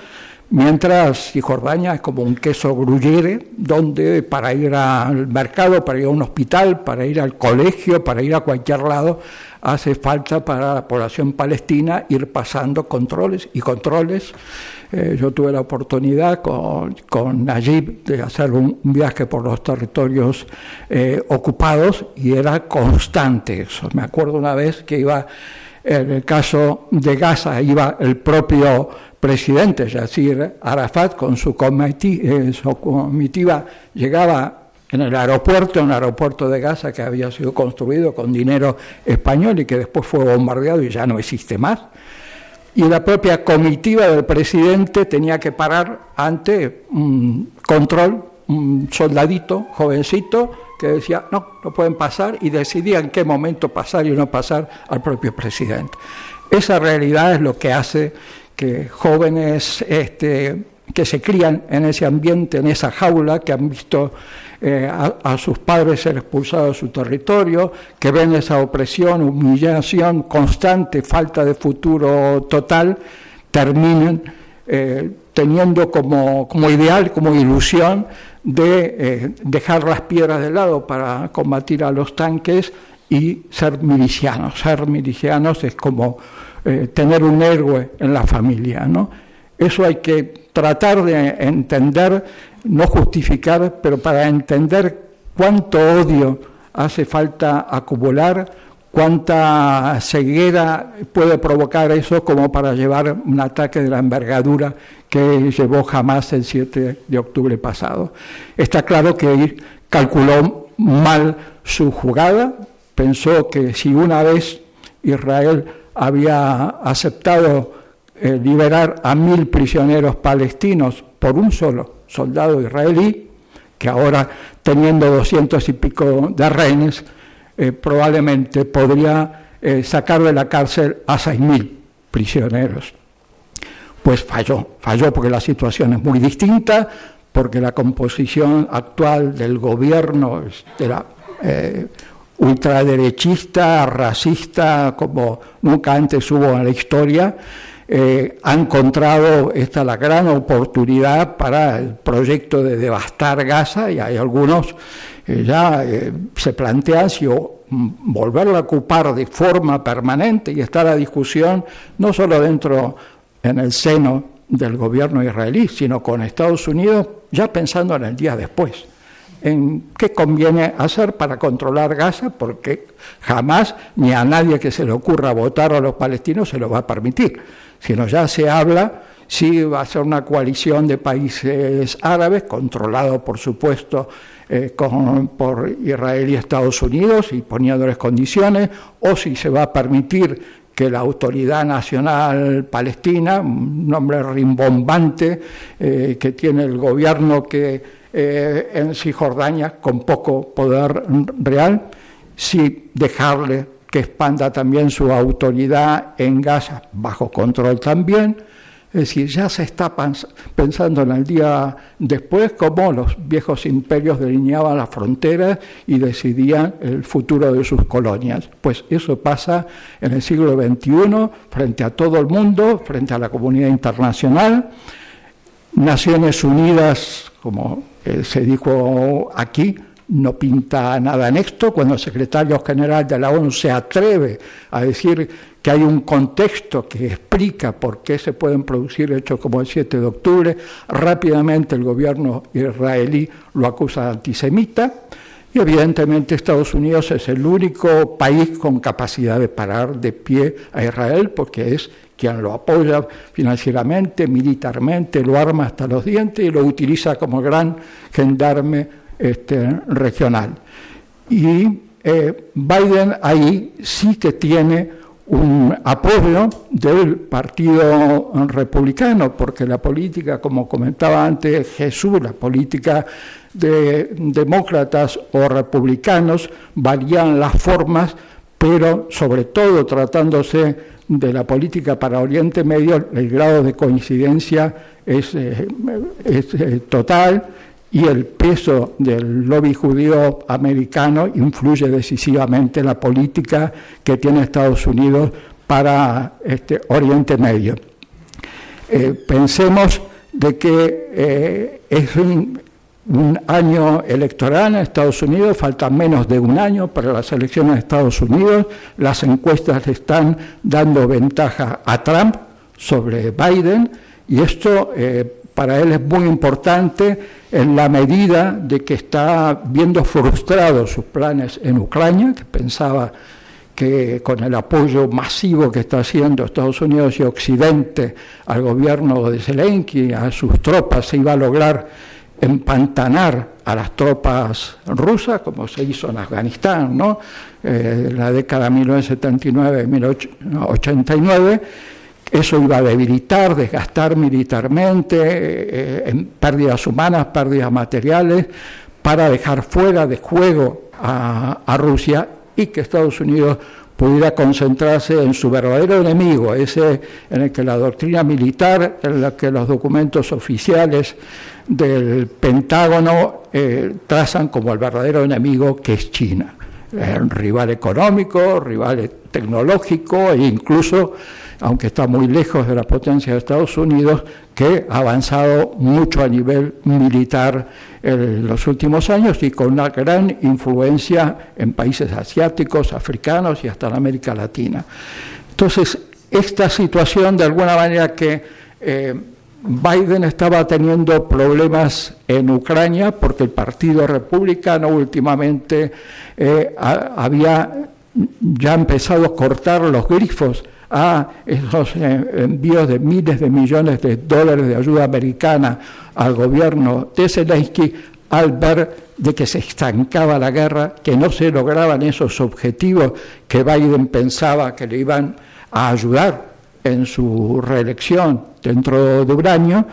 mientras Cisjordania es como un queso gruyere, donde para ir al mercado, para ir a un hospital, para ir al colegio, para ir a cualquier lado, hace falta para la población palestina ir pasando controles y controles. Eh, yo tuve la oportunidad con, con Najib de hacer un, viaje por los territorios eh, ocupados y era constante eso. Me acuerdo una vez que iba, en el caso de Gaza, iba el propio presidente Yasir Arafat con su, eh, su comitiva, llegaba en el aeropuerto, un aeropuerto de Gaza que había sido construido con dinero español y que después fue bombardeado y ya no existe más. Y la propia comitiva del presidente tenía que parar ante un control, un soldadito, jovencito, que decía, no, no pueden pasar y decidía en qué momento pasar y no pasar al propio presidente. Esa realidad es lo que hace jóvenes este, que se crían en ese ambiente, en esa jaula, que han visto eh, a, sus padres ser expulsados de su territorio, que ven esa opresión, humillación constante, falta de futuro total, terminen eh, teniendo como, como, ideal, como ilusión de eh, dejar las piedras de lado para combatir a los tanques y ser milicianos. Ser milicianos es como tener un héroe en la familia, ¿no? Eso hay que tratar de entender no justificar, pero para entender cuánto odio hace falta acumular, cuánta ceguera puede provocar eso como para llevar un ataque de la envergadura que llevó jamás el 7 de octubre pasado. Está claro que calculó mal su jugada, pensó que si una vez Israel había aceptado eh, liberar a mil prisioneros palestinos por un solo soldado israelí, que ahora teniendo doscientos y pico de rehenes, eh, probablemente podría eh, sacar de la cárcel a seis mil prisioneros. Pues falló, falló porque la situación es muy distinta, porque la composición actual del gobierno era eh, ultraderechista, racista, como nunca antes hubo en la historia, eh, ha encontrado esta la gran oportunidad para el proyecto de devastar Gaza y hay algunos que ya eh, se plantean si volverla a ocupar de forma permanente y está la discusión no solo dentro en el seno del gobierno israelí, sino con Estados Unidos ya pensando en el día después en qué conviene hacer para controlar Gaza, porque jamás ni a nadie que se le ocurra votar a los palestinos se lo va a permitir. Sino ya se habla si va a ser una coalición de países árabes, controlado por supuesto eh, por Israel y Estados Unidos y poniéndoles condiciones, o si se va a permitir que la Autoridad Nacional Palestina, un nombre rimbombante eh, que tiene el gobierno que eh, en Cisjordania con poco poder real, si dejarle que expanda también su autoridad en Gaza, bajo control también. Es decir, ya se está pensando en el día después cómo los viejos imperios delineaban las fronteras y decidían el futuro de sus colonias. Pues eso pasa en el siglo XXI frente a todo el mundo, frente a la comunidad internacional. Naciones Unidas, como eh, se dijo aquí, no pinta nada en esto, cuando el secretario general de la ONU se atreve a decir que hay un contexto que explica por qué se pueden producir hechos como el 7 de octubre, rápidamente el gobierno israelí lo acusa de antisemita. Y evidentemente Estados Unidos es el único país con capacidad de parar de pie a Israel porque es quien lo apoya financieramente, militarmente, lo arma hasta los dientes y lo utiliza como gran gendarme este, regional. Y eh, Biden ahí sí que tiene un apoyo del Partido Republicano, porque la política, como comentaba antes Jesús, la política de demócratas o republicanos varían las formas, pero sobre todo tratándose de la política para Oriente Medio, el grado de coincidencia es, eh, es eh, total y el peso del lobby judío americano influye decisivamente en la política que tiene Estados Unidos para este Oriente Medio. Eh, pensemos de que es un, un año electoral en Estados Unidos, falta menos de un año para las elecciones de Estados Unidos, las encuestas están dando ventaja a Trump sobre Biden y esto eh, para él es muy importante en la medida de que está viendo frustrados sus planes en Ucrania, que pensaba que con el apoyo masivo que está haciendo Estados Unidos y Occidente al gobierno de Zelensky, a sus tropas, se iba a lograr empantanar a las tropas rusas, como se hizo en Afganistán, ¿no? Eh, en la década 1979-1989, eso iba a debilitar, desgastar militarmente, eh, en pérdidas humanas, pérdidas materiales, para dejar fuera de juego a Rusia y que Estados Unidos pudiera concentrarse en su verdadero enemigo, ese en el que la doctrina militar, en la que los documentos oficiales del Pentágono eh, trazan como el verdadero enemigo que es China. El rival económico, rival tecnológico e incluso, aunque está muy lejos de la potencia de Estados Unidos, que ha avanzado mucho a nivel militar en los últimos años y con una gran influencia en países asiáticos, africanos y hasta en América Latina. Entonces, esta situación de alguna manera que eh, Biden estaba teniendo problemas en Ucrania porque el Partido Republicano últimamente eh, había ya empezado a cortar los grifos a esos envíos de miles de millones de dólares de ayuda americana al gobierno de Zelensky al ver de que se estancaba la guerra, que no se lograban esos objetivos que Biden pensaba que le iban a ayudar en su reelección dentro de un año,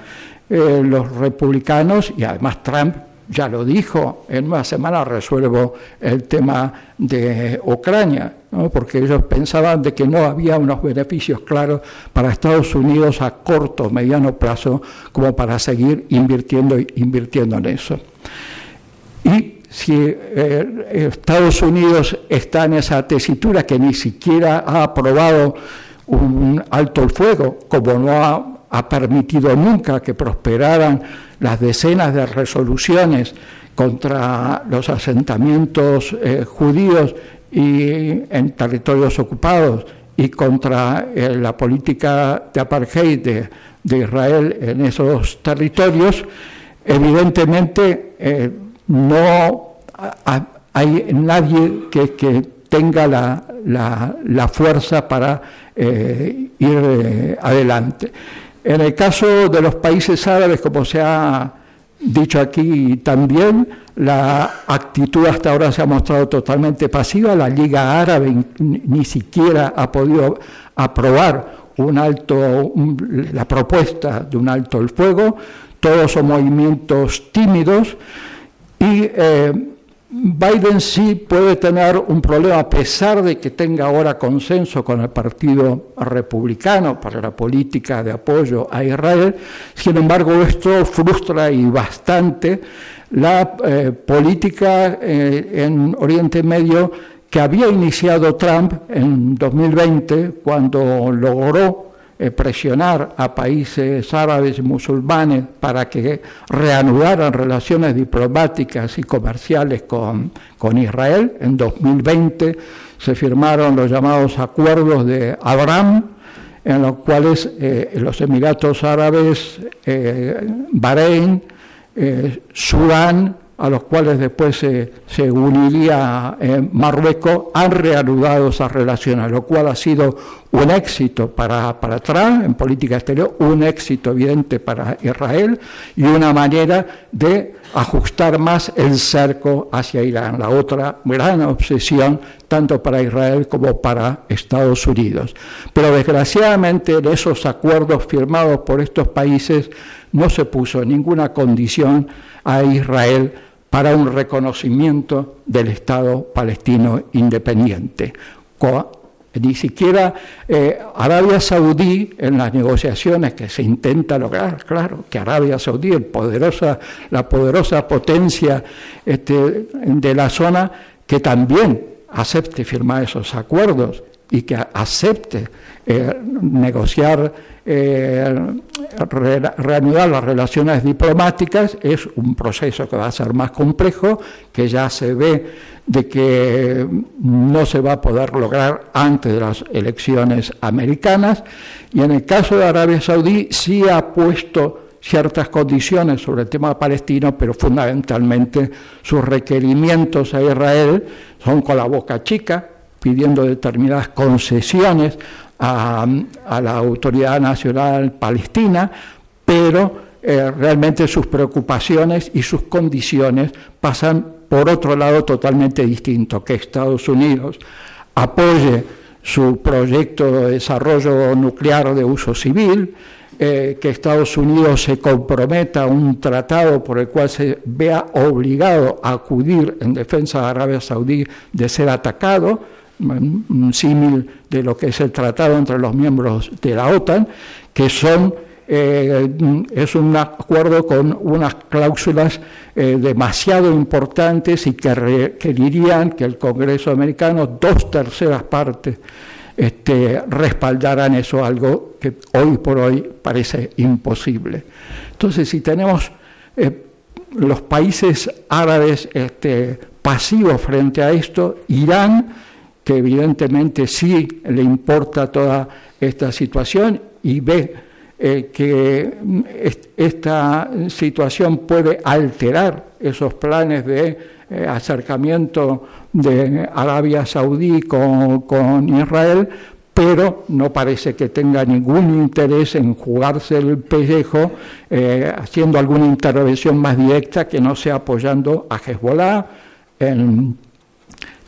eh, los republicanos y además Trump ya lo dijo, en una semana resuelvo el tema de Ucrania, porque ellos pensaban de que no había unos beneficios claros para Estados Unidos a corto mediano plazo como para seguir invirtiendo, invirtiendo en eso. Y si eh, Estados Unidos está en esa tesitura que ni siquiera ha aprobado un alto el fuego, como no ha, permitido nunca que prosperaran las decenas de resoluciones contra los asentamientos eh, judíos y en territorios ocupados y contra eh, la política de apartheid de, Israel en esos territorios, evidentemente eh, no hay nadie que, tenga la, fuerza para ir adelante. En el caso de los países árabes, como se ha dicho aquí también, la actitud hasta ahora se ha mostrado totalmente pasiva. La Liga Árabe ni siquiera ha podido aprobar un alto, la propuesta de un alto el fuego. Todos son movimientos tímidos y eh, Biden sí puede tener un problema a pesar de que tenga ahora consenso con el Partido Republicano para la política de apoyo a Israel. Sin embargo, esto frustra y bastante la eh, política eh, en Oriente Medio que había iniciado Trump en 2020 cuando logró eh, presionar a países árabes y musulmanes para que reanudaran relaciones diplomáticas y comerciales con, con Israel. En 2020 se firmaron los llamados acuerdos de Abraham, en los cuales eh, los Emiratos Árabes, eh, Bahrein, Sudán, a los cuales después se, uniría eh, Marruecos, han reanudado esas relaciones, lo cual ha sido un éxito para, para Trump en política exterior, un éxito evidente para Israel y una manera de ajustar más el cerco hacia Irán, la otra gran obsesión tanto para Israel como para Estados Unidos. Pero desgraciadamente en esos acuerdos firmados por estos países no se puso ninguna condición a Israel para un reconocimiento del Estado palestino independiente, Ni siquiera eh, Arabia Saudí, en las negociaciones que se intenta lograr, claro, que Arabia Saudí, el poderosa, la poderosa potencia este, de la zona, que también acepte firmar esos acuerdos y que acepte eh, negociar, eh, reanudar las relaciones diplomáticas, es un proceso que va a ser más complejo, que ya se ve de que no se va a poder lograr antes de las elecciones americanas. Y en el caso de Arabia Saudí sí ha puesto ciertas condiciones sobre el tema palestino, pero fundamentalmente sus requerimientos a Israel son con la boca chica, pidiendo determinadas concesiones a, la Autoridad Nacional Palestina, pero eh, realmente sus preocupaciones y sus condiciones pasan por otro lado totalmente distinto, que Estados Unidos apoye su proyecto de desarrollo nuclear de uso civil, eh, que Estados Unidos se comprometa a un tratado por el cual se vea obligado a acudir en defensa de Arabia Saudí de ser atacado, un símil de lo que es el tratado entre los miembros de la OTAN, que son eh, es un acuerdo con unas cláusulas eh, demasiado importantes y que requerirían que el Congreso americano, dos terceras partes, este, respaldaran eso, algo que hoy por hoy parece imposible. Entonces, si tenemos eh, los países árabes este, pasivos frente a esto, Irán, que evidentemente sí le importa toda esta situación y ve eh, que esta situación puede alterar esos planes de eh, acercamiento de Arabia Saudí con, Israel, pero no parece que tenga ningún interés en jugarse el pellejo eh, haciendo alguna intervención más directa que no sea apoyando a Hezbollah en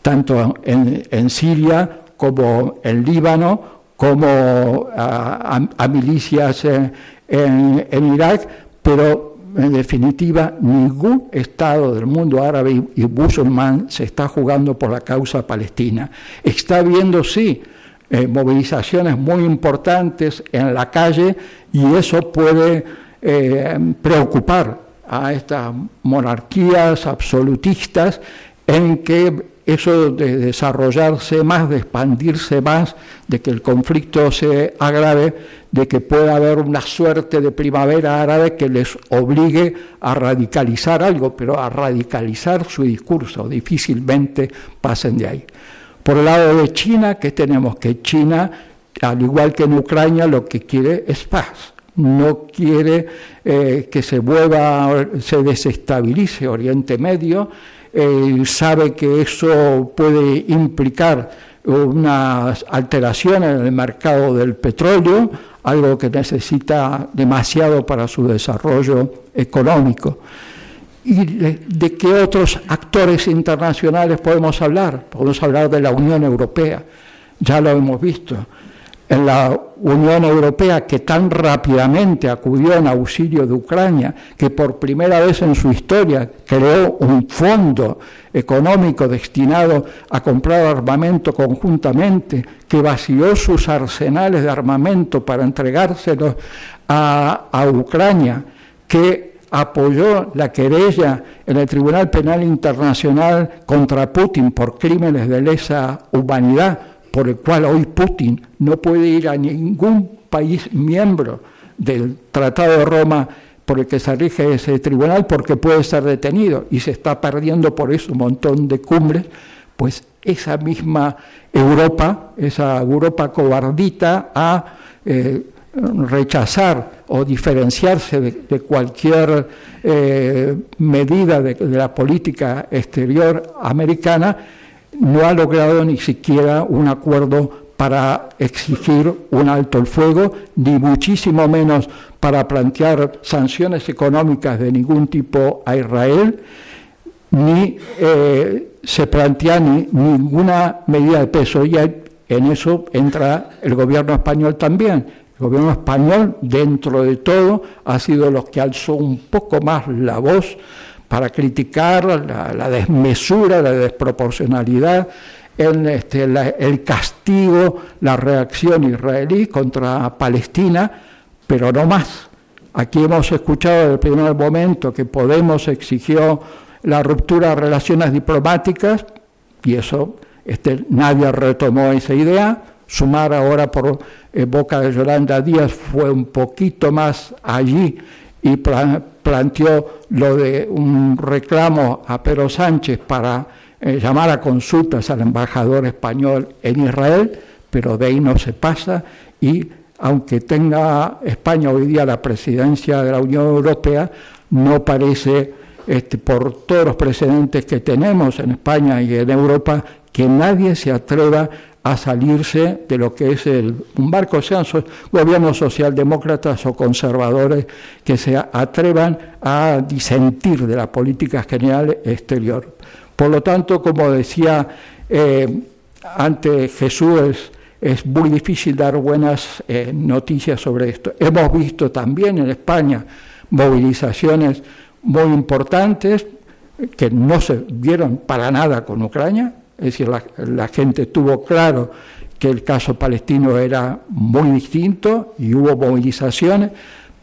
tanto en, Siria como en Líbano, como a, milicias en, Irak, pero en definitiva ningún Estado del mundo árabe y, musulmán se está jugando por la causa palestina. Está habiendo, sí, eh, movilizaciones muy importantes en la calle y eso puede eh, preocupar a estas monarquías absolutistas en que eso de desarrollarse más, de expandirse más, de que el conflicto se agrave, de que pueda haber una suerte de primavera árabe que les obligue a radicalizar algo, pero a radicalizar su discurso, difícilmente pasen de ahí. Por el lado de China, ¿qué tenemos? Que China, al igual que en Ucrania, lo que quiere es paz no quiere eh, que se vuelva, se desestabilice Oriente Medio, eh, sabe que eso puede implicar unas alteraciones en el mercado del petróleo, algo que necesita demasiado para su desarrollo económico. ¿Y de, qué otros actores internacionales podemos hablar? Podemos hablar de la Unión Europea, ya lo hemos visto en la Unión Europea que tan rápidamente acudió en auxilio de Ucrania, que por primera vez en su historia creó un fondo económico destinado a comprar armamento conjuntamente, que vació sus arsenales de armamento para entregárselos a, a Ucrania, que apoyó la querella en el Tribunal Penal Internacional contra Putin por crímenes de lesa humanidad, por el cual hoy Putin no puede ir a ningún país miembro del Tratado de Roma por el que se rige ese tribunal porque puede ser detenido y se está perdiendo por eso un montón de cumbres, pues esa misma Europa, esa Europa cobardita a eh, rechazar o diferenciarse de, cualquier eh, medida de la política exterior americana, no ha logrado ni siquiera un acuerdo para exigir un alto el fuego, ni muchísimo menos para plantear sanciones económicas de ningún tipo a Israel, ni eh, se plantea ninguna medida de peso. Y en eso entra el gobierno español también. El gobierno español, dentro de todo, ha sido los que alzó un poco más la voz para criticar la, desmesura, la desproporcionalidad en este, el castigo, la reacción israelí contra Palestina, pero no más. Aquí hemos escuchado desde el primer momento que Podemos exigió la ruptura de relaciones diplomáticas y eso este, nadie retomó esa idea. Sumar ahora por eh, boca de Yolanda Díaz fue un poquito más allí y planteó lo de un reclamo a Pedro Sánchez para eh, llamar a consultas al embajador español en Israel, pero de ahí no se pasa y aunque tenga España hoy día la presidencia de la Unión Europea, no parece, este, por todos los precedentes que tenemos en España y en Europa, que nadie se atreva salirse de lo que es el, un barco, sean gobiernos socialdemócratas o conservadores, que se atrevan a disentir de la política general exterior. Por lo tanto, como decía eh, antes Jesús, es, muy difícil dar buenas eh, noticias sobre esto. Hemos visto también en España movilizaciones muy importantes que no se vieron para nada con Ucrania, es decir, la, gente tuvo claro que el caso palestino era muy distinto y hubo movilizaciones,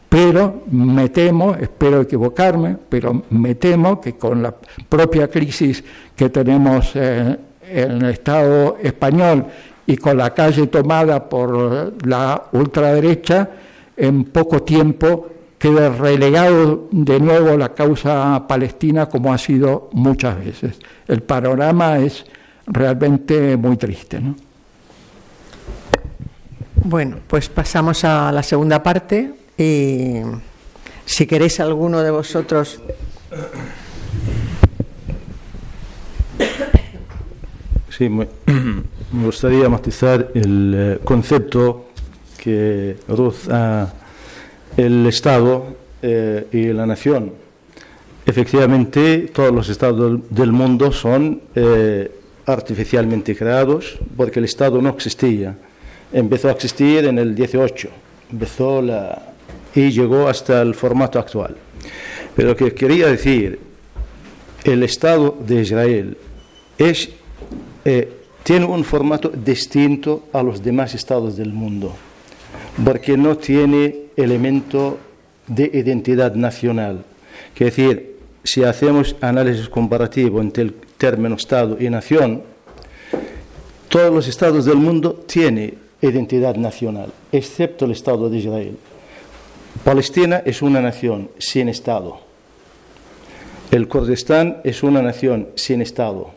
pero me temo, espero equivocarme, pero me temo que con la propia crisis que tenemos en el Estado español y con la calle tomada por la ultraderecha, en poco tiempo quede relegado de nuevo la causa palestina como ha sido muchas veces. El panorama es realmente muy triste. ¿no? Bueno, pues pasamos a la segunda parte y si queréis alguno de vosotros... Sí, me, gustaría matizar el eh, concepto que Ruth ha, el Estado eh, y la nación. Efectivamente, todos los estados del mundo son eh, artificialmente creados porque el Estado no existía. Empezó a existir en el 18 empezó la, y llegó hasta el formato actual. Pero que quería decir, el Estado de Israel es, eh, tiene un formato distinto a los demás estados del mundo, porque no tiene elemento de identidad nacional. Quiere decir, si hacemos análisis comparativo entre el término Estado y nación, todos los estados del mundo tienen identidad nacional, excepto el Estado de Israel. Palestina es una nación sin Estado. El Kurdistán es una nación sin Estado.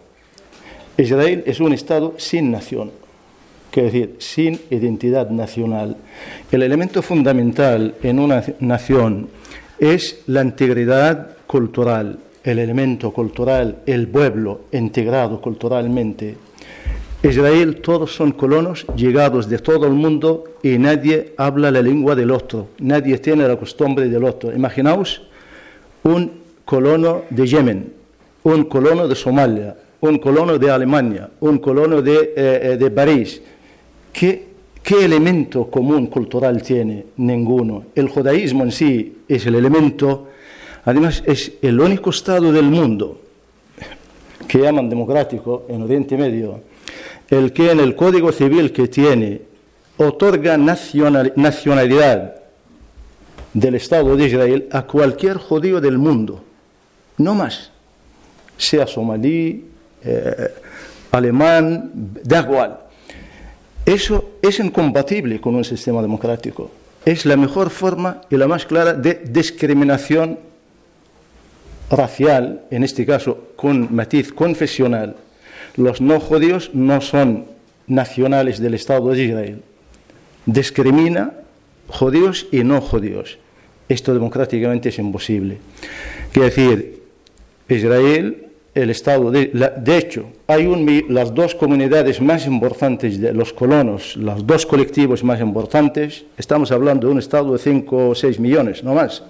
Israel es un Estado sin nación, quiere decir, sin identidad nacional. El elemento fundamental en una nación es la integridad cultural, el elemento cultural, el pueblo integrado culturalmente. Israel todos son colonos llegados de todo el mundo y nadie habla la lengua del otro, nadie tiene la costumbre del otro. Imaginaos un colono de Yemen, un colono de Somalia, un colono de Alemania, un colono de, eh, eh, de París. ¿Qué, ¿Qué elemento común cultural tiene? Ninguno. El judaísmo en sí es el elemento Además, es el único Estado del mundo que llaman democrático en Oriente Medio, el que en el Código Civil que tiene otorga nacionalidad del Estado de Israel a cualquier judío del mundo, no más, sea somalí, eh, alemán, da igual. Eso es incompatible con un sistema democrático. Es la mejor forma y la más clara de discriminación racial, en este caso con matiz confesional, los no judíos no son nacionales del Estado de Israel. Discrimina judíos y no judíos. Esto democráticamente es imposible. Quiere decir, Israel, el Estado, de, de hecho, hay un, las dos comunidades más importantes de los colonos, los dos colectivos más importantes, estamos hablando de un Estado de 5 o 6 millones, no más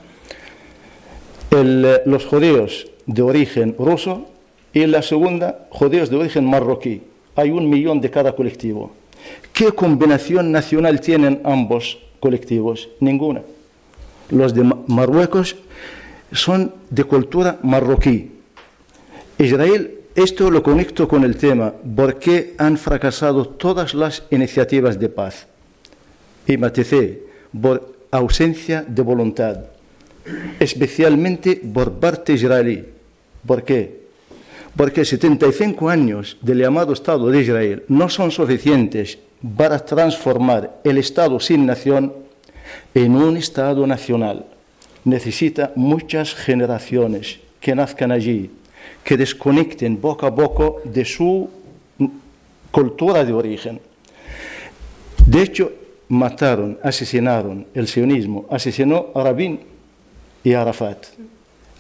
eh, los judíos de origen ruso y la segunda, judíos de origen marroquí. Hay un millón de cada colectivo. ¿Qué combinación nacional tienen ambos colectivos? Ninguna. Los de Marruecos son de cultura marroquí. Israel esto lo conecto con el tema, ¿por qué han fracasado todas las iniciativas de paz? Y maticé, por ausencia de voluntad, especialmente por parte israelí. ¿Por qué? Porque 75 años del llamado Estado de Israel no son suficientes para transformar el Estado sin nación en un Estado nacional. Necesita muchas generaciones que nazcan allí, que desconecten poco a poco de su cultura de origen. De hecho, mataron, asesinaron, el sionismo asesinó a Rabin y Arafat,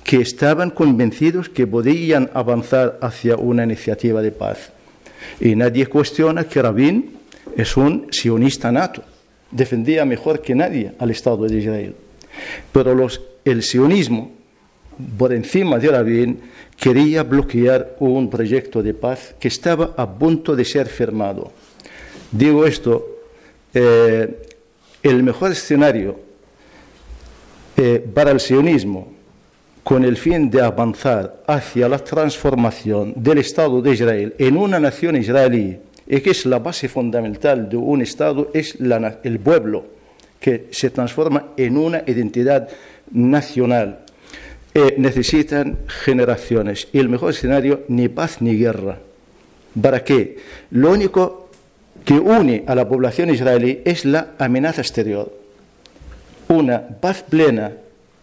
que estaban convencidos que podían avanzar hacia una iniciativa de paz. Y nadie cuestiona que Rabin es un sionista nato, defendía mejor que nadie al Estado de Israel. Pero el sionismo, por encima de Rabin, quería bloquear un proyecto de paz que estaba a punto de ser firmado. Digo esto, eh, el mejor escenario eh, para el sionismo con el fin de avanzar hacia la transformación del Estado de Israel en una nación israelí, y que es la base fundamental de un Estado, es el pueblo, que se transforma en una identidad nacional. Eh, necesitan generaciones y el mejor escenario ni paz ni guerra. ¿Para qué? Lo único que une a la población israelí es la amenaza exterior. Una paz plena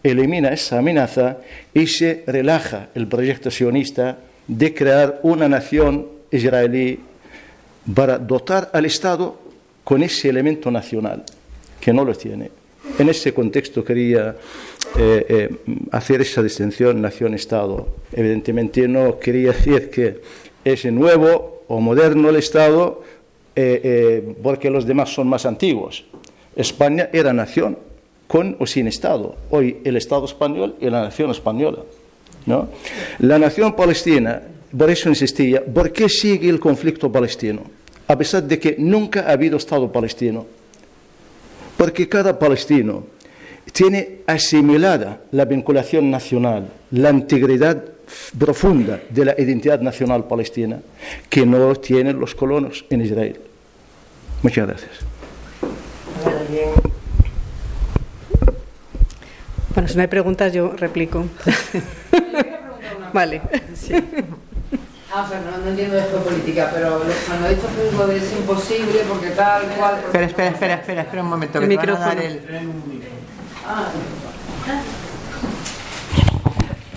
elimina esa amenaza y se relaja el proyecto sionista de crear una nación israelí para dotar al Estado con ese elemento nacional, que no lo tiene. En ese contexto quería eh, eh, hacer esa distinción nación-Estado. Evidentemente no quería decir que es nuevo o moderno el Estado eh, porque los demás son más antiguos. España era nación, con o sin Estado. Hoy el Estado español y la nación española. ¿no? La nación palestina, por eso insistía, ¿por qué sigue el conflicto palestino? A pesar de que nunca ha habido Estado palestino porque cada palestino tiene asimilada la vinculación nacional, la integridad profunda de la identidad nacional palestina que no tienen los colonos en Israel. Muchas gracias. Bueno, si no hay preguntas, yo replico. vale. Sí. Ah, o no, no, entiendo de geopolítica, pero cuando he dicho que es imposible porque tal cual. Espera, espera, espera, espera, espera un momento. Que el micrófono. el... Ah.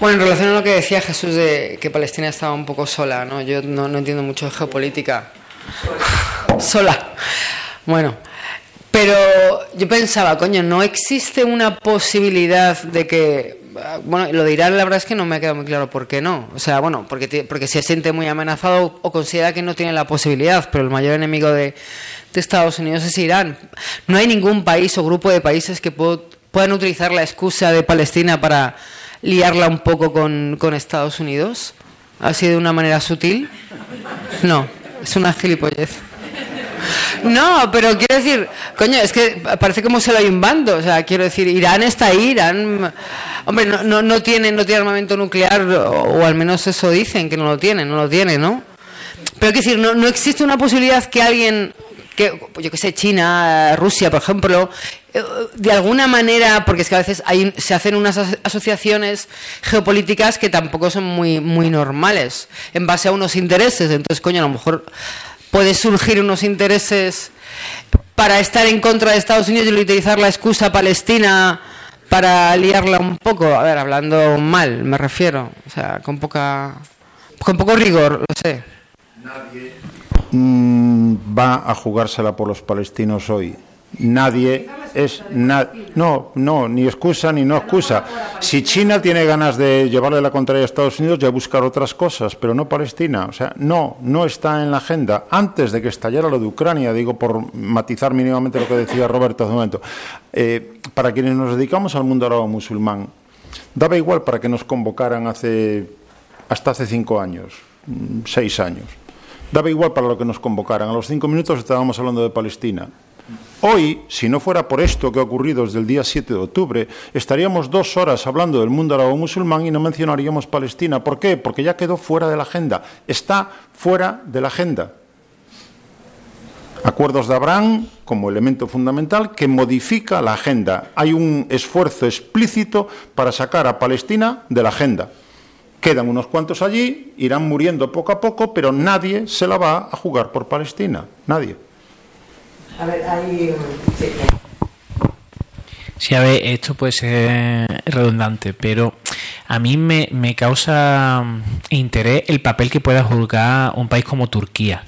Bueno, en relación a lo que decía Jesús de que Palestina estaba un poco sola, ¿no? Yo no, no entiendo mucho de geopolítica. Sola. Bueno, pero yo pensaba, coño, ¿no existe una posibilidad de que bueno, lo de Irán la verdad es que no me ha quedado muy claro por qué no. O sea, bueno, porque, porque se siente muy amenazado o considera que no tiene la posibilidad, pero el mayor enemigo de, Estados Unidos es Irán. No hay ningún país o grupo de países que puedan utilizar la excusa de Palestina para liarla un poco con, con Estados Unidos. Así de una manera sutil. No, es una gilipollez. No, pero quiero decir, coño, es que parece como se lo hay un bando. O sea, quiero decir, Irán está ahí, Irán. Hombre, no, no, no, tiene, no tiene armamento nuclear, o, al menos eso dicen, que no lo tiene, no lo tiene, ¿no? Pero quiero decir, no, no existe una posibilidad que alguien, que, yo que sé, China, Rusia, por ejemplo, eh, de alguna manera, porque es que a veces hay, se hacen unas asociaciones geopolíticas que tampoco son muy, muy normales, en base a unos intereses. Entonces, coño, a lo mejor puede surgir unos intereses para estar en contra de Estados Unidos y utilizar la excusa palestina para liarla un poco, a ver, hablando mal, me refiero, o sea, con poca con poco rigor, lo sé. Nadie mm, va a jugársela por los palestinos hoy nadie es no no ni excusa ni no excusa. Si China tiene ganas de llevarle la contraria a Estados Unidos ya buscar otras cosas pero no Palestina. O sea no no está en la agenda. Antes de que estallara lo de Ucrania digo por matizar mínimamente lo que decía Roberto hace un momento eh, para quienes nos dedicamos al mundo árabe musulmán daba igual para que nos convocaran hace hasta hace cinco años seis años. Daba igual para lo que nos convocaran. A los cinco minutos estábamos hablando de Palestina Hoy, si no fuera por esto que ha ocurrido desde el día 7 de octubre, estaríamos dos horas hablando del mundo árabe-musulmán y no mencionaríamos Palestina. ¿Por qué? Porque ya quedó fuera de la agenda. Está fuera de la agenda. Acuerdos de Abraham como elemento fundamental que modifica la agenda. Hay un esfuerzo explícito para sacar a Palestina de la agenda. Quedan unos cuantos allí, irán muriendo poco a poco, pero nadie se la va a jugar por Palestina. Nadie. A ver, hay... Sí. Sí, a ver, esto puede ser redundante, pero a mí me, me causa interés el papel que pueda jugar un país como Turquía.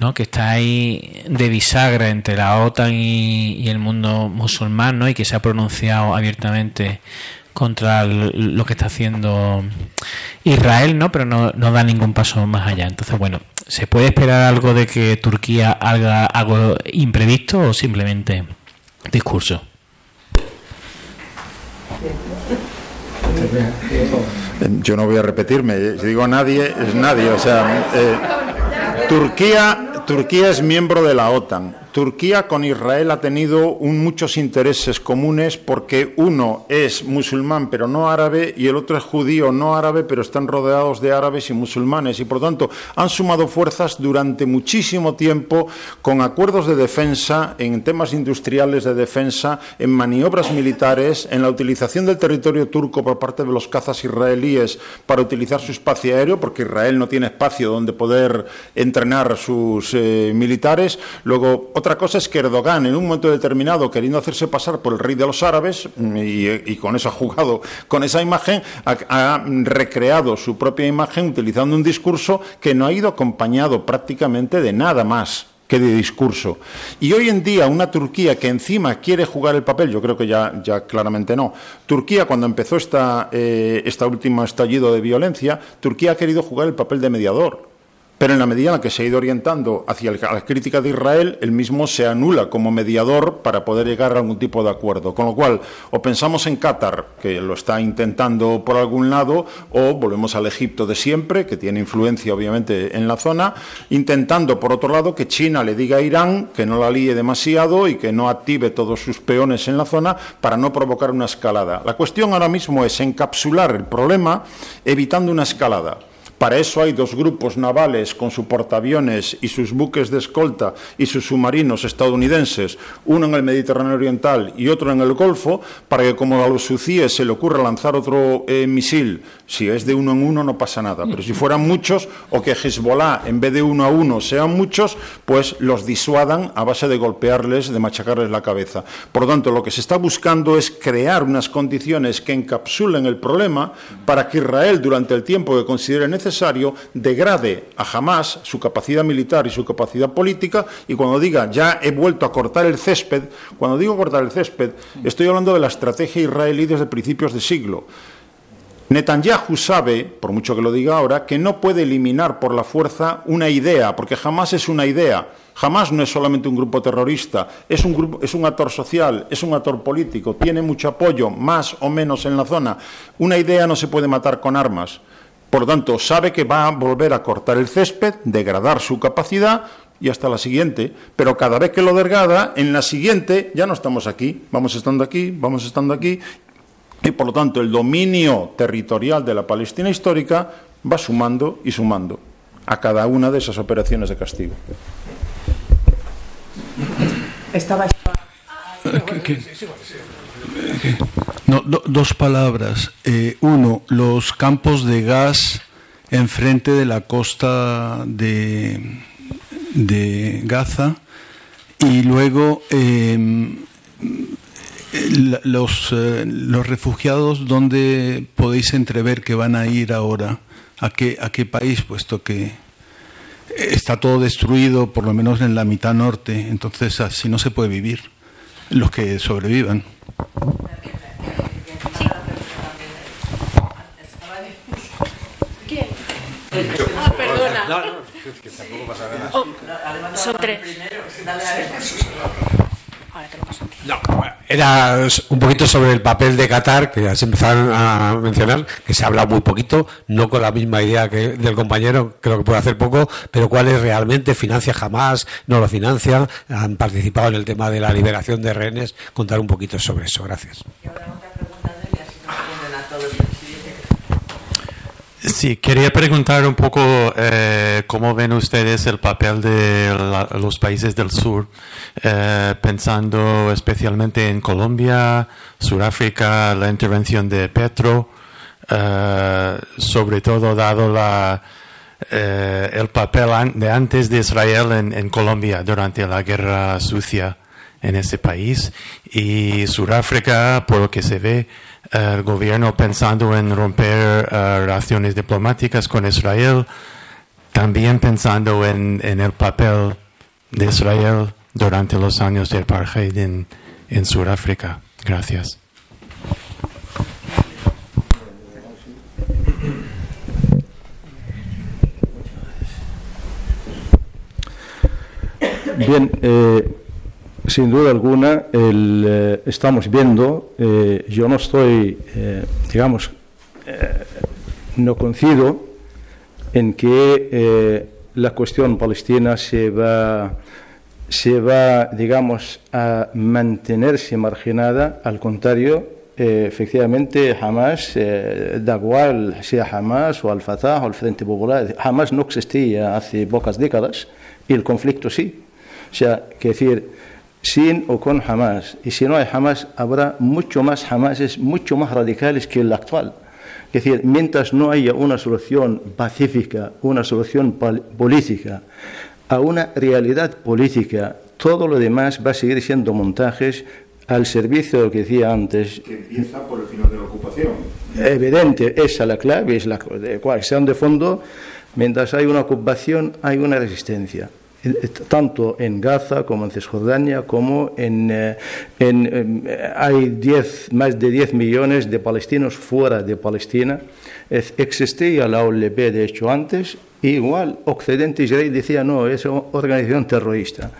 ¿no? que está ahí de bisagra entre la OTAN y, el mundo musulmán ¿no? y que se ha pronunciado abiertamente contra lo que está haciendo Israel, ¿no? pero no, no da ningún paso más allá. Entonces, bueno, ¿se puede esperar algo de que Turquía haga algo imprevisto o simplemente discurso? Yo no voy a repetirme, si digo nadie, es nadie. O sea, eh, Turquía, Turquía es miembro de la OTAN. Turquía con Israel ha tenido muchos intereses comunes porque uno es musulmán pero no árabe y el otro es judío no árabe pero están rodeados de árabes y musulmanes y por tanto han sumado fuerzas durante muchísimo tiempo con acuerdos de defensa, en temas industriales de defensa, en maniobras militares, en la utilización del territorio turco por parte de los cazas israelíes para utilizar su espacio aéreo porque Israel no tiene espacio donde poder entrenar sus eh, militares. Luego, cosa es que Erdogan, en un momento determinado, queriendo hacerse pasar por el rey de los árabes, mm, y, con eso ha jugado con esa imagen, ha, recreado su propia imagen utilizando un discurso que no ha ido acompañado prácticamente de nada más que de discurso. Y hoy en día una Turquía que encima quiere jugar el papel, yo creo que ya, ya claramente no. Turquía, cuando empezó esta, eh, esta última estallido de violencia, Turquía ha querido jugar el papel de mediador. Pero en la medida en la que se ha ido orientando hacia la crítica de Israel, el mismo se anula como mediador para poder llegar a algún tipo de acuerdo. Con lo cual, o pensamos en Qatar, que lo está intentando por algún lado, o volvemos al Egipto de siempre, que tiene influencia obviamente en la zona, intentando por otro lado que China le diga a Irán que no la líe demasiado y que no active todos sus peones en la zona para no provocar una escalada. La cuestión ahora mismo es encapsular el problema evitando una escalada. Para eso hay dos grupos navales con sus portaaviones y sus buques de escolta y sus submarinos estadounidenses, uno en el Mediterráneo Oriental y otro en el Golfo, para que como a los UCIE se le ocurra lanzar otro eh, misil, si es de uno en uno no pasa nada, pero si fueran muchos o que Hezbollah en vez de uno a uno sean muchos, pues los disuadan a base de golpearles, de machacarles la cabeza. Por lo tanto, lo que se está buscando es crear unas condiciones que encapsulen el problema para que Israel durante el tiempo que considere necesario necesario degrade a jamás su capacidad militar y su capacidad política y cuando diga ya he vuelto a cortar el césped, cuando digo cortar el césped, estoy hablando de la estrategia israelí desde principios de siglo. Netanyahu sabe, por mucho que lo diga ahora, que no puede eliminar por la fuerza una idea, porque jamás es una idea. Jamás no es solamente un grupo terrorista, es un, grupo, es un actor social, es un actor político, tiene mucho apoyo, más o menos en la zona. Una idea no se puede matar con armas. Por lo tanto, sabe que va a volver a cortar el césped, degradar su capacidad y hasta la siguiente. Pero cada vez que lo degrada, en la siguiente ya no estamos aquí, vamos estando aquí, vamos estando aquí. Y por lo tanto, el dominio territorial de la Palestina histórica va sumando y sumando a cada una de esas operaciones de castigo. Estaba. No, dos palabras. Eh, uno, los campos de gas enfrente de la costa de, Gaza y luego em, los, eh, los refugiados, ¿dónde podéis entrever que van a ir ahora? ¿A qué, ¿A qué país? Puesto que está todo destruido, por lo menos en la mitad norte, entonces así no se puede vivir, los que sobrevivan. Ah, perdona. No, no, es que tampoco pasa nada. Oh, son tres. No, era un poquito sobre el papel de Qatar, que ya se empezaron a mencionar, que se ha hablado muy poquito, no con la misma idea que del compañero, creo que puede hacer poco, pero cuál es realmente, financia jamás, no lo financia, han participado en el tema de la liberación de rehenes, contar un poquito sobre eso. Gracias. Sí, quería preguntar un poco eh, cómo ven ustedes el papel de los países del sur, eh, pensando especialmente en Colombia, Sudáfrica, la intervención de Petro, eh, sobre todo dado la, el papel de antes de Israel en, en, Colombia durante la guerra sucia en ese país. Y Sudáfrica, por lo que se ve, el gobierno pensando en romper uh, relaciones diplomáticas con Israel, también pensando en, el papel de Israel durante los años del apartheid en, en Sudáfrica. Gracias. Bien, eh, sin duda alguna, eh, estamos viendo, eh, yo no estoy, eh, digamos, no coincido en que la cuestión palestina se va, se va, digamos, a mantenerse marginada, al contrario, efectivamente Hamas, da igual sea Hamas o Al-Fatah o el Frente Popular, Hamas no existía hace pocas décadas y el conflicto sí. O sea, que decir, sin o con Hamas. Y si no hay Hamas, habrá mucho más Hamases, mucho más radicales que el actual. Es decir, mientras no haya una solución pacífica, una solución política, a una realidad política, todo lo demás va a seguir siendo montajes al servicio de lo que decía antes. Que empieza por el final de la ocupación. Evidente, esa es la clave, es la sean de fondo. Mientras hay una ocupación, hay una resistencia tanto en Gaza como en Cisjordania, como en, eh, en, eh, hay 10, más de 10 millones de palestinos fuera de Palestina. existía la OLP, de hecho, antes, igual Occidente Israel decía, no, es una organización terrorista.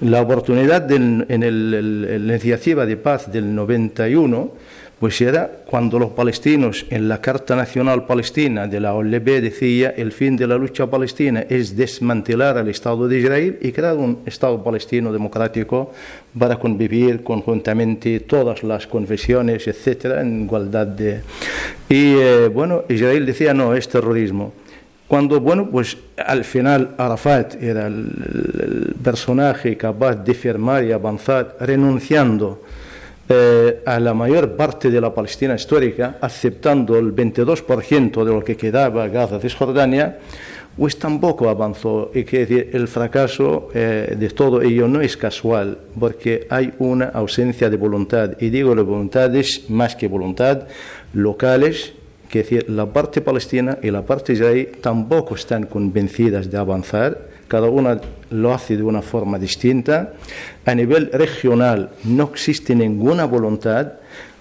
La oportunidad en la iniciativa de paz del 91 pues era cuando los palestinos en la Carta Nacional Palestina de la OLP decía el fin de la lucha palestina es desmantelar al Estado de Israel y crear un Estado palestino democrático para convivir conjuntamente todas las confesiones, etcétera, en igualdad de... Y eh, bueno, Israel decía no, es terrorismo. Cuando, bueno, pues al final Arafat era el personaje capaz de firmar y avanzar renunciando eh, a la mayor parte de la Palestina histórica, aceptando el 22% de lo que quedaba Gaza, Cisjordania, pues tampoco avanzó. Y que el fracaso eh, de todo ello no es casual, porque hay una ausencia de voluntad. Y digo, la voluntad es más que voluntad, locales, que decir, la parte palestina y la parte israelí tampoco están convencidas de avanzar cada una lo hace de una forma distinta. A nivel regional no existe ninguna voluntad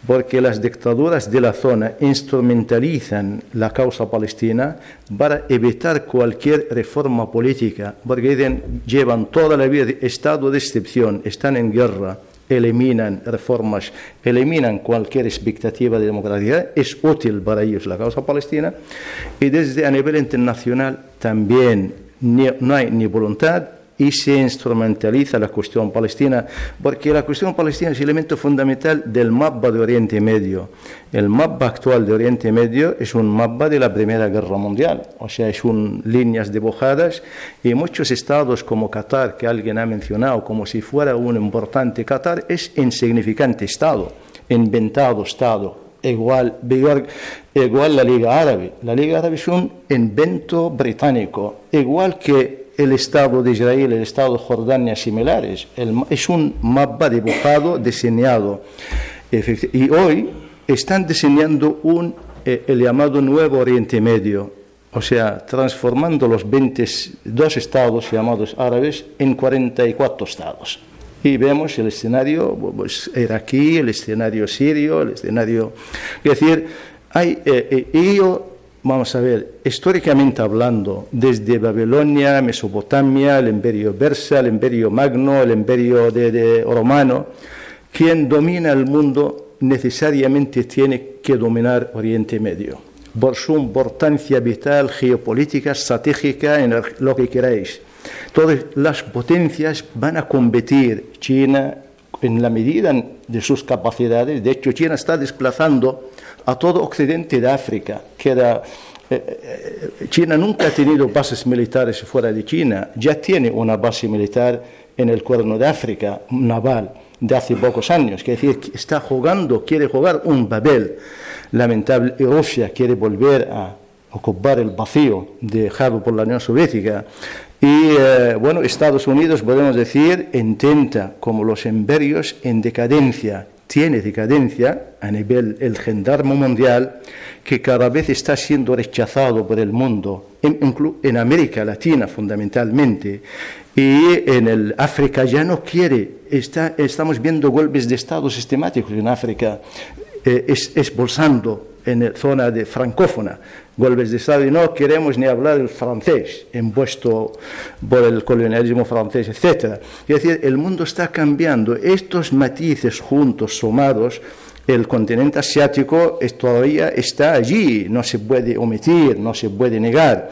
porque las dictaduras de la zona instrumentalizan la causa palestina para evitar cualquier reforma política, porque llevan toda la vida estado de excepción, están en guerra, eliminan reformas, eliminan cualquier expectativa de democracia, es útil para ellos la causa palestina, y desde a nivel internacional también no hay ni voluntad y se instrumentaliza la cuestión palestina, porque la cuestión palestina es el elemento fundamental del mapa de Oriente Medio. El mapa actual de Oriente Medio es un mapa de la Primera Guerra Mundial, o sea, es un líneas dibujadas y muchos estados como Qatar, que alguien ha mencionado como si fuera un importante Qatar, es insignificante estado, inventado estado, igual, la Liga Árabe. La Liga Árabe es un invento británico, igual que el Estado de Israel, el Estado de Jordania similares. es un mapa dibujado, diseñado. Y hoy están diseñando un, eh, el llamado Nuevo Oriente Medio, o sea, transformando los 22 estados llamados árabes en 44 estados y vemos el escenario pues, iraquí, el escenario sirio, el escenario... Es decir, hay, eh, eh, ello vamos a ver, históricamente hablando, desde Babilonia, Mesopotamia, el imperio persa, el imperio magno, el imperio de, romano, quien domina el mundo necesariamente tiene que dominar Oriente Medio, por su importancia vital, geopolítica, estratégica, en lo que queráis. Todas las potencias van a competir, China en la medida de sus capacidades, de hecho China está desplazando a todo occidente de África, que era eh, eh, China nunca ha tenido bases militares fuera de China, ya tiene una base militar en el cuerno de África, naval, de hace pocos años, que decir, está jugando, quiere jugar un Babel. Lamentable, Rusia quiere volver a ocupar el vacío dejado por la Unión Soviética. Y eh, bueno, Estados Unidos, podemos decir, intenta, como los imperios en decadencia, tiene decadencia a nivel el gendarmo mundial, que cada vez está siendo rechazado por el mundo, en, América Latina fundamentalmente, y en el África ya no quiere, está, estamos viendo golpes de Estado sistemáticos en África, eh, es, expulsando en la zona de francófona, golpes de Estado, y no queremos ni hablar del francés, impuesto por el colonialismo francés, etc. Es decir, el mundo está cambiando. Estos matices juntos, sumados, el continente asiático todavía está allí, no se puede omitir, no se puede negar.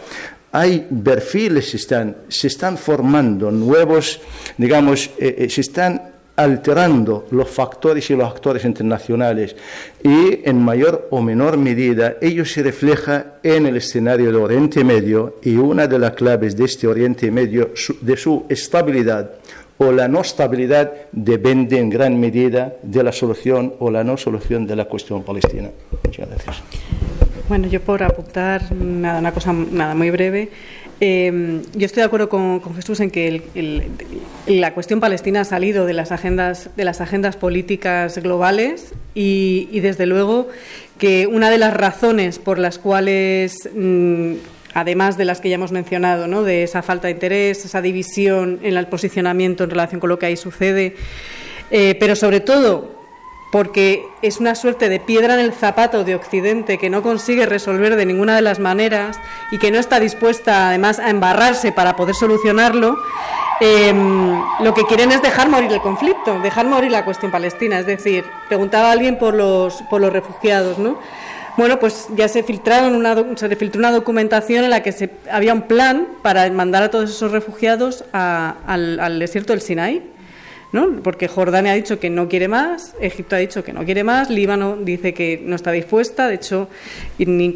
Hay perfiles, están, se están formando nuevos, digamos, eh, eh, se están alterando los factores y los actores internacionales y en mayor o menor medida ello se refleja en el escenario de Oriente Medio y una de las claves de este Oriente Medio de su estabilidad o la no estabilidad depende en gran medida de la solución o la no solución de la cuestión palestina. Muchas gracias. Bueno, yo por apuntar nada, una cosa nada muy breve. Eh, yo estoy de acuerdo con, Jesús en que la cuestión palestina ha salido de las agendas, de las agendas políticas globales y, desde luego que una de las razones por las cuales, mm, además de las que ya hemos mencionado, ¿no? de esa falta de interés, esa división en el posicionamiento en relación con lo que ahí sucede, eh, pero sobre todo porque es una suerte de piedra en el zapato de Occidente que no consigue resolver de ninguna de las maneras y que no está dispuesta además a embarrarse para poder solucionarlo, em, lo que quieren es dejar morir el conflicto, dejar morir la cuestión palestina. Es decir, preguntaba alguien por los, por los refugiados, ¿no? Bueno, pues ya se filtraron una, se filtró una documentación en la que se, había un plan para mandar a todos esos refugiados al, al desierto del Sinaí porque Jordania ha dicho que no quiere más, Egipto ha dicho que no quiere más, Líbano dice que no está dispuesta. De hecho,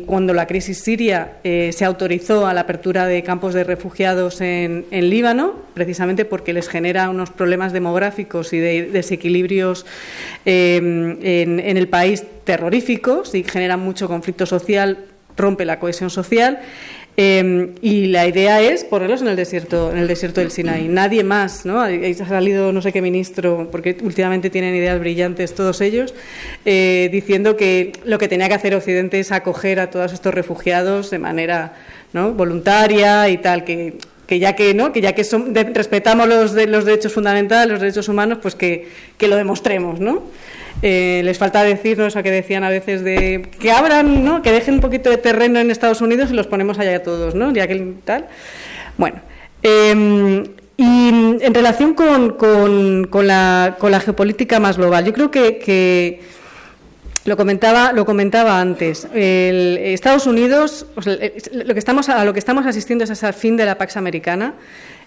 cuando la crisis siria eh, se autorizó a la apertura de campos de refugiados en, Líbano, precisamente porque les genera unos problemas demográficos y de desequilibrios eh, en, en el país terroríficos y generan mucho conflicto social, rompe la cohesión social. Em, y la idea es ponerlos en el desierto, en el desierto del Sinaí. Nadie más, ¿no? Ha salido no sé qué ministro, porque últimamente tienen ideas brillantes todos ellos, eh, diciendo que lo que tenía que hacer Occidente es acoger a todos estos refugiados de manera voluntaria y tal, que que ya que no que ya que son, respetamos los, de, los derechos fundamentales los derechos humanos pues que, que lo demostremos no eh, les falta decirnos a que decían a veces de que abran, ¿no? que dejen un poquito de terreno en Estados Unidos y los ponemos allá todos, ¿no? Ya que tal. Bueno. Em, y en relación con, la, geopolítica más global, yo creo que, lo comentaba, lo comentaba antes. Estados Unidos, lo que estamos, a lo que estamos asistiendo es al fin de la Pax Americana.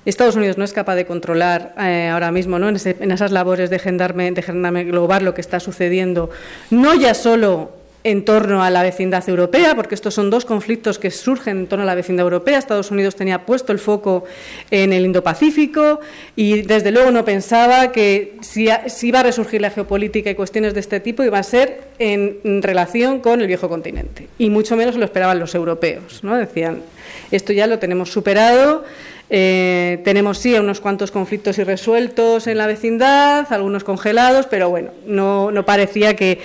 Estados Unidos no es capaz de controlar eh, ahora mismo ¿no? en, esas labores de gendarme, de global lo que está sucediendo, no ya solo en torno a la vecindad europea, porque estos son dos conflictos que surgen en torno a la vecindad europea. Estados Unidos tenía puesto el foco en el Indo-Pacífico y desde luego no pensaba que si, iba a resurgir la geopolítica y cuestiones de este tipo iba a ser en, relación con el viejo continente. Y mucho menos lo esperaban los europeos. ¿no? Decían, esto ya lo tenemos superado. Eh, tenemos sí unos cuantos conflictos irresueltos en la vecindad, algunos congelados, pero bueno, no, parecía que,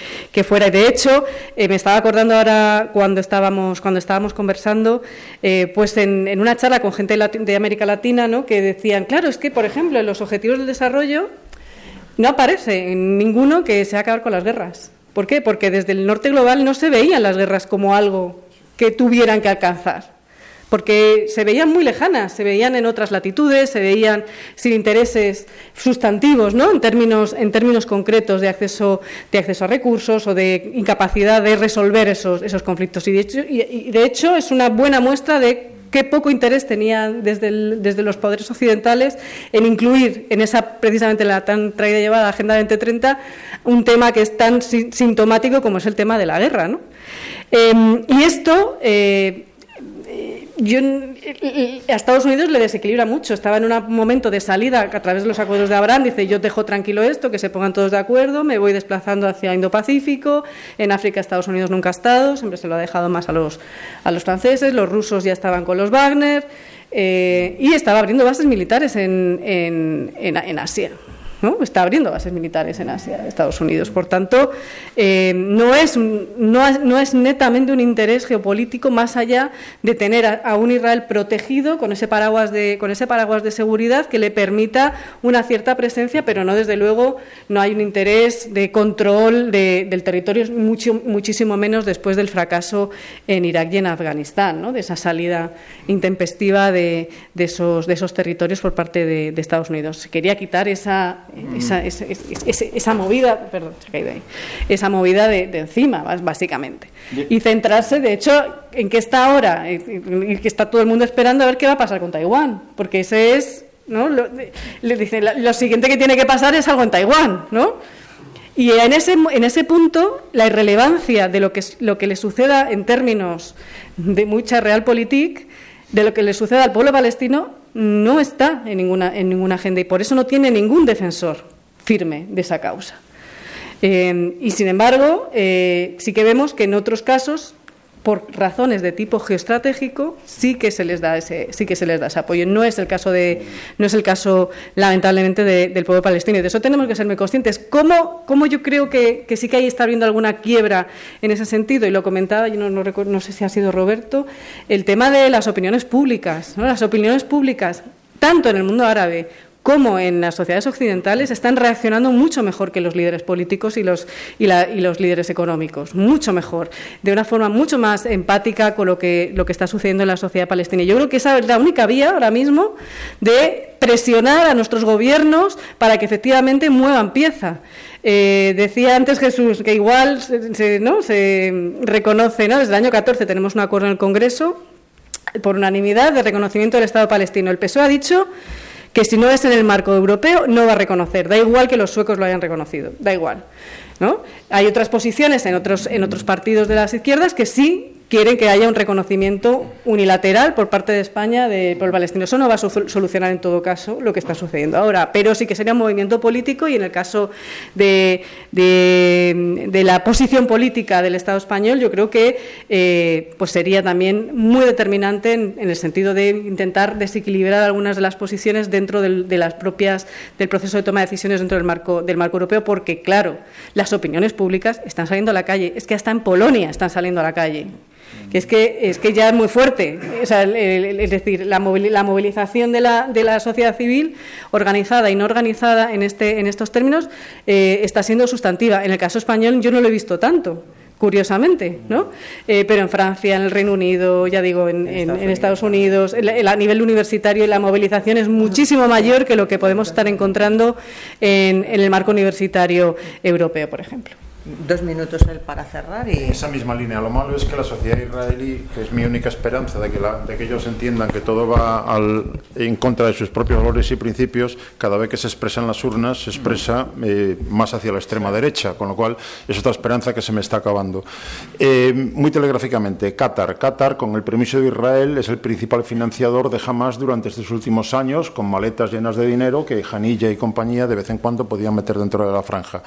fuera. De hecho, eh, me estaba acordando ahora cuando estábamos, cuando estábamos conversando, eh, pues en, una charla con gente de América Latina, ¿no? que decían, claro, es que, por ejemplo, en los objetivos del desarrollo no aparece en ninguno que se acabar con las guerras. ¿Por qué? Porque desde el norte global no se veían las guerras como algo que tuvieran que alcanzar porque se veían muy lejanas, se veían en otras latitudes, se veían sin intereses sustantivos, ¿no? En términos, en términos concretos de acceso, de acceso a recursos o de incapacidad de resolver esos, esos conflictos. Y de, hecho, es una buena muestra de qué poco interés tenían desde, desde, los poderes occidentales en incluir en esa precisamente la tan traída y llevada Agenda 2030 un tema que es tan sintomático como es el tema de la guerra. ¿no? Eh, y esto eh, yo, a Estados Unidos le desequilibra mucho. Estaba en un momento de salida a través de los acuerdos de Abraham. Dice, yo dejo tranquilo esto, que se pongan todos de acuerdo, me voy desplazando hacia Indo-Pacífico. En África Estados Unidos nunca ha estado, siempre se lo ha dejado más a los, a los franceses. Los rusos ya estaban con los Wagner. Eh, y estaba abriendo bases militares en, en, en Asia. Está abriendo bases militares en Asia, Estados Unidos. Por tanto, eh, no, es no, es netamente un interés geopolítico más allá de tener a, un Israel protegido con ese, paraguas de, con ese paraguas de seguridad que le permita una cierta presencia, pero no, desde luego, no hay un interés de control del territorio, mucho, muchísimo menos después del fracaso en Irak y en Afganistán, de esa salida intempestiva de, esos, de esos territorios por parte de, de Estados Unidos. Se quería quitar esa esa, esa, esa, movida, perdón, esa movida de, encima, básicamente. Y centrarse, de hecho, en qué está ahora, y que está todo el mundo esperando a ver qué va a pasar con Taiwán, porque ese es, ¿no? Lo, le dice, lo siguiente que tiene que pasar es algo en Taiwán, ¿no? Y en ese, en ese punto, la irrelevancia de lo que, lo que le suceda en términos de mucha realpolitik, de lo que le suceda al pueblo palestino, no está en ninguna, en ninguna agenda y por eso no tiene ningún defensor firme de esa causa. Eh, y sin embargo, eh, sí que vemos que en otros casos por razones de tipo geoestratégico sí que se les da ese sí que se les da ese apoyo. No es el caso de no es el caso lamentablemente del pueblo palestino. Y de eso tenemos que ser muy conscientes. Cómo, cómo yo creo que, sí que ahí está habiendo alguna quiebra en ese sentido y lo comentaba yo no, no, no sé si ha sido Roberto el tema de las opiniones públicas las opiniones públicas tanto en el mundo árabe cómo en las sociedades occidentales están reaccionando mucho mejor que los líderes políticos y los, y, los líderes económicos, mucho mejor, de una forma mucho más empática con lo que, lo que está sucediendo en la sociedad palestina. Yo creo que esa es la única vía ahora mismo de presionar a nuestros gobiernos para que efectivamente muevan pieza. Eh, decía antes Jesús que igual se, ¿no? se reconoce, ¿no? desde el año 14 tenemos un acuerdo en el Congreso por unanimidad de reconocimiento del Estado palestino. El PSOE ha dicho que si no es en el marco europeo no va a reconocer. Da igual que los suecos lo hayan reconocido, da igual. ¿no? Hay otras posiciones en otros, en otros partidos de las izquierdas que sí quieren que haya un reconocimiento unilateral por parte de España del pueblo palestino. Eso no va a solucionar en todo caso lo que está sucediendo ahora, pero sí que sería un movimiento político y en el caso de, de, la posición política del Estado español yo creo que eh, pues sería también muy determinante en, el sentido de intentar desequilibrar algunas de las posiciones dentro de las propias del proceso de toma de decisiones dentro del marco del marco europeo porque claro las opiniones públicas están saliendo a la calle es que hasta en Polonia están saliendo a la calle que es que, es que ya es muy fuerte. es decir, la, movilización de la, de la sociedad civil, organizada y no organizada en, este, en estos términos, eh, está siendo sustantiva. En el caso español yo no lo he visto tanto curiosamente, ¿no? Eh, pero en Francia, en el Reino Unido, ya digo, en, Estados Unidos, a nivel universitario la movilización es muchísimo mayor que lo que podemos estar encontrando en el marco universitario europeo, por ejemplo dos minutos él para cerrar y... Esa misma línea. Lo malo es que la sociedad israelí, que es mi única esperanza de que, la, de que ellos entiendan que todo va al, en contra de sus propios valores y principios, cada vez que se expresa en las urnas se expresa eh, más hacia la extrema derecha, con lo cual es otra esperanza que se me está acabando. Eh, muy telegráficamente, Qatar. Qatar, con el permiso de Israel, es el principal financiador de Hamas durante estos últimos años, con maletas llenas de dinero que Janilla y compañía de vez en cuando podían meter dentro de la franja.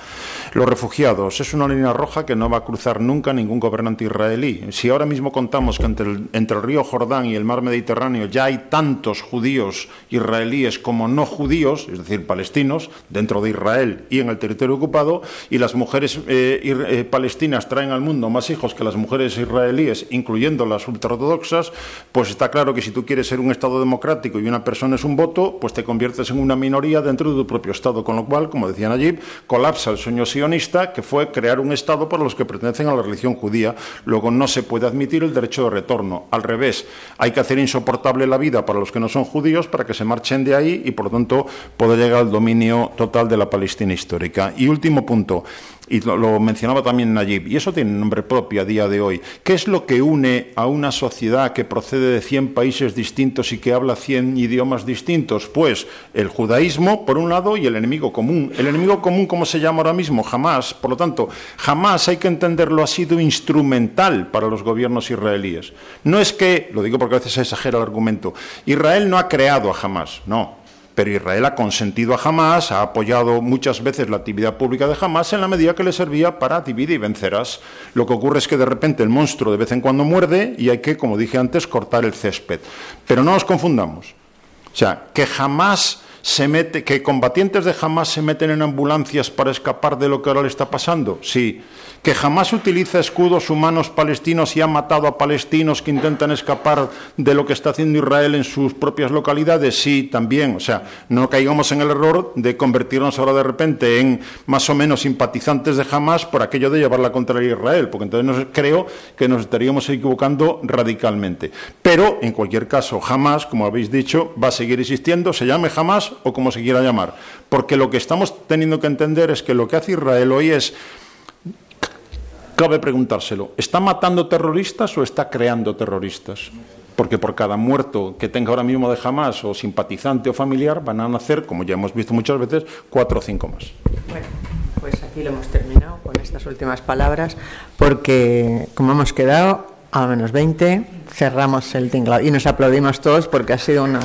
Los refugiados es una línea roja que no va a cruzar nunca ningún gobernante israelí. Si ahora mismo contamos que entre el, río Jordán y el mar Mediterráneo ya hay tantos judíos israelíes como no judíos, es decir, palestinos, dentro de Israel y en el territorio ocupado, y las mujeres eh, eh, palestinas traen al mundo más hijos que las mujeres israelíes, incluyendo las ultraortodoxas, pues está claro que si tú quieres ser un Estado democrático y una persona es un voto, pues te conviertes en una minoría dentro de tu propio Estado, con lo cual, como decía Nayib, colapsa el sueño sionista que fue crear un Estado para los que pertenecen a la religión judía. Luego no se puede admitir el derecho de retorno. Al revés, hay que hacer insoportable la vida para los que no son judíos para que se marchen de ahí y, por lo tanto, pueda llegar al dominio total de la Palestina histórica. Y último punto y lo, mencionaba también Nayib, y eso tiene nombre propio a día de hoy. ¿Qué es lo que une a una sociedad que procede de 100 países distintos y que habla 100 idiomas distintos? Pues el judaísmo, por un lado, y el enemigo común. El enemigo común, ¿cómo se llama ahora mismo? Jamás. Por lo tanto, jamás hay que entenderlo, ha sido instrumental para los gobiernos israelíes. No es que, lo digo porque a veces se exagera el argumento, Israel no ha creado a jamás, no pero Israel ha consentido a Hamas, ha apoyado muchas veces la actividad pública de Hamas en la medida que le servía para dividir y vencerás. Lo que ocurre es que de repente el monstruo de vez en cuando muerde y hay que, como dije antes, cortar el césped. Pero no nos confundamos. O sea, que jamás se mete, que combatientes de Hamas se meten en ambulancias para escapar de lo que ahora le está pasando. Sí que jamás utiliza escudos humanos palestinos y ha matado a palestinos que intentan escapar de lo que está haciendo Israel en sus propias localidades? Sí, también. O sea, no caigamos en el error de convertirnos ahora de repente en más o menos simpatizantes de Hamas por aquello de llevar la contraria a Israel, porque entonces creo que nos estaríamos equivocando radicalmente. Pero, en cualquier caso, Hamas, como habéis dicho, va a seguir existiendo, se llame O como se quiera llamar. Porque lo que estamos teniendo que entender es que lo que hace Israel hoy es Cabe preguntárselo, ¿está matando terroristas o está creando terroristas? Porque por cada muerto que tenga ahora mismo de Hamas o simpatizante o familiar van a nacer, como ya hemos visto muchas veces, cuatro o cinco más. Bueno, pues aquí lo hemos terminado con estas últimas palabras, porque como hemos quedado a menos 20, cerramos el tinglado y nos aplaudimos todos porque ha sido una...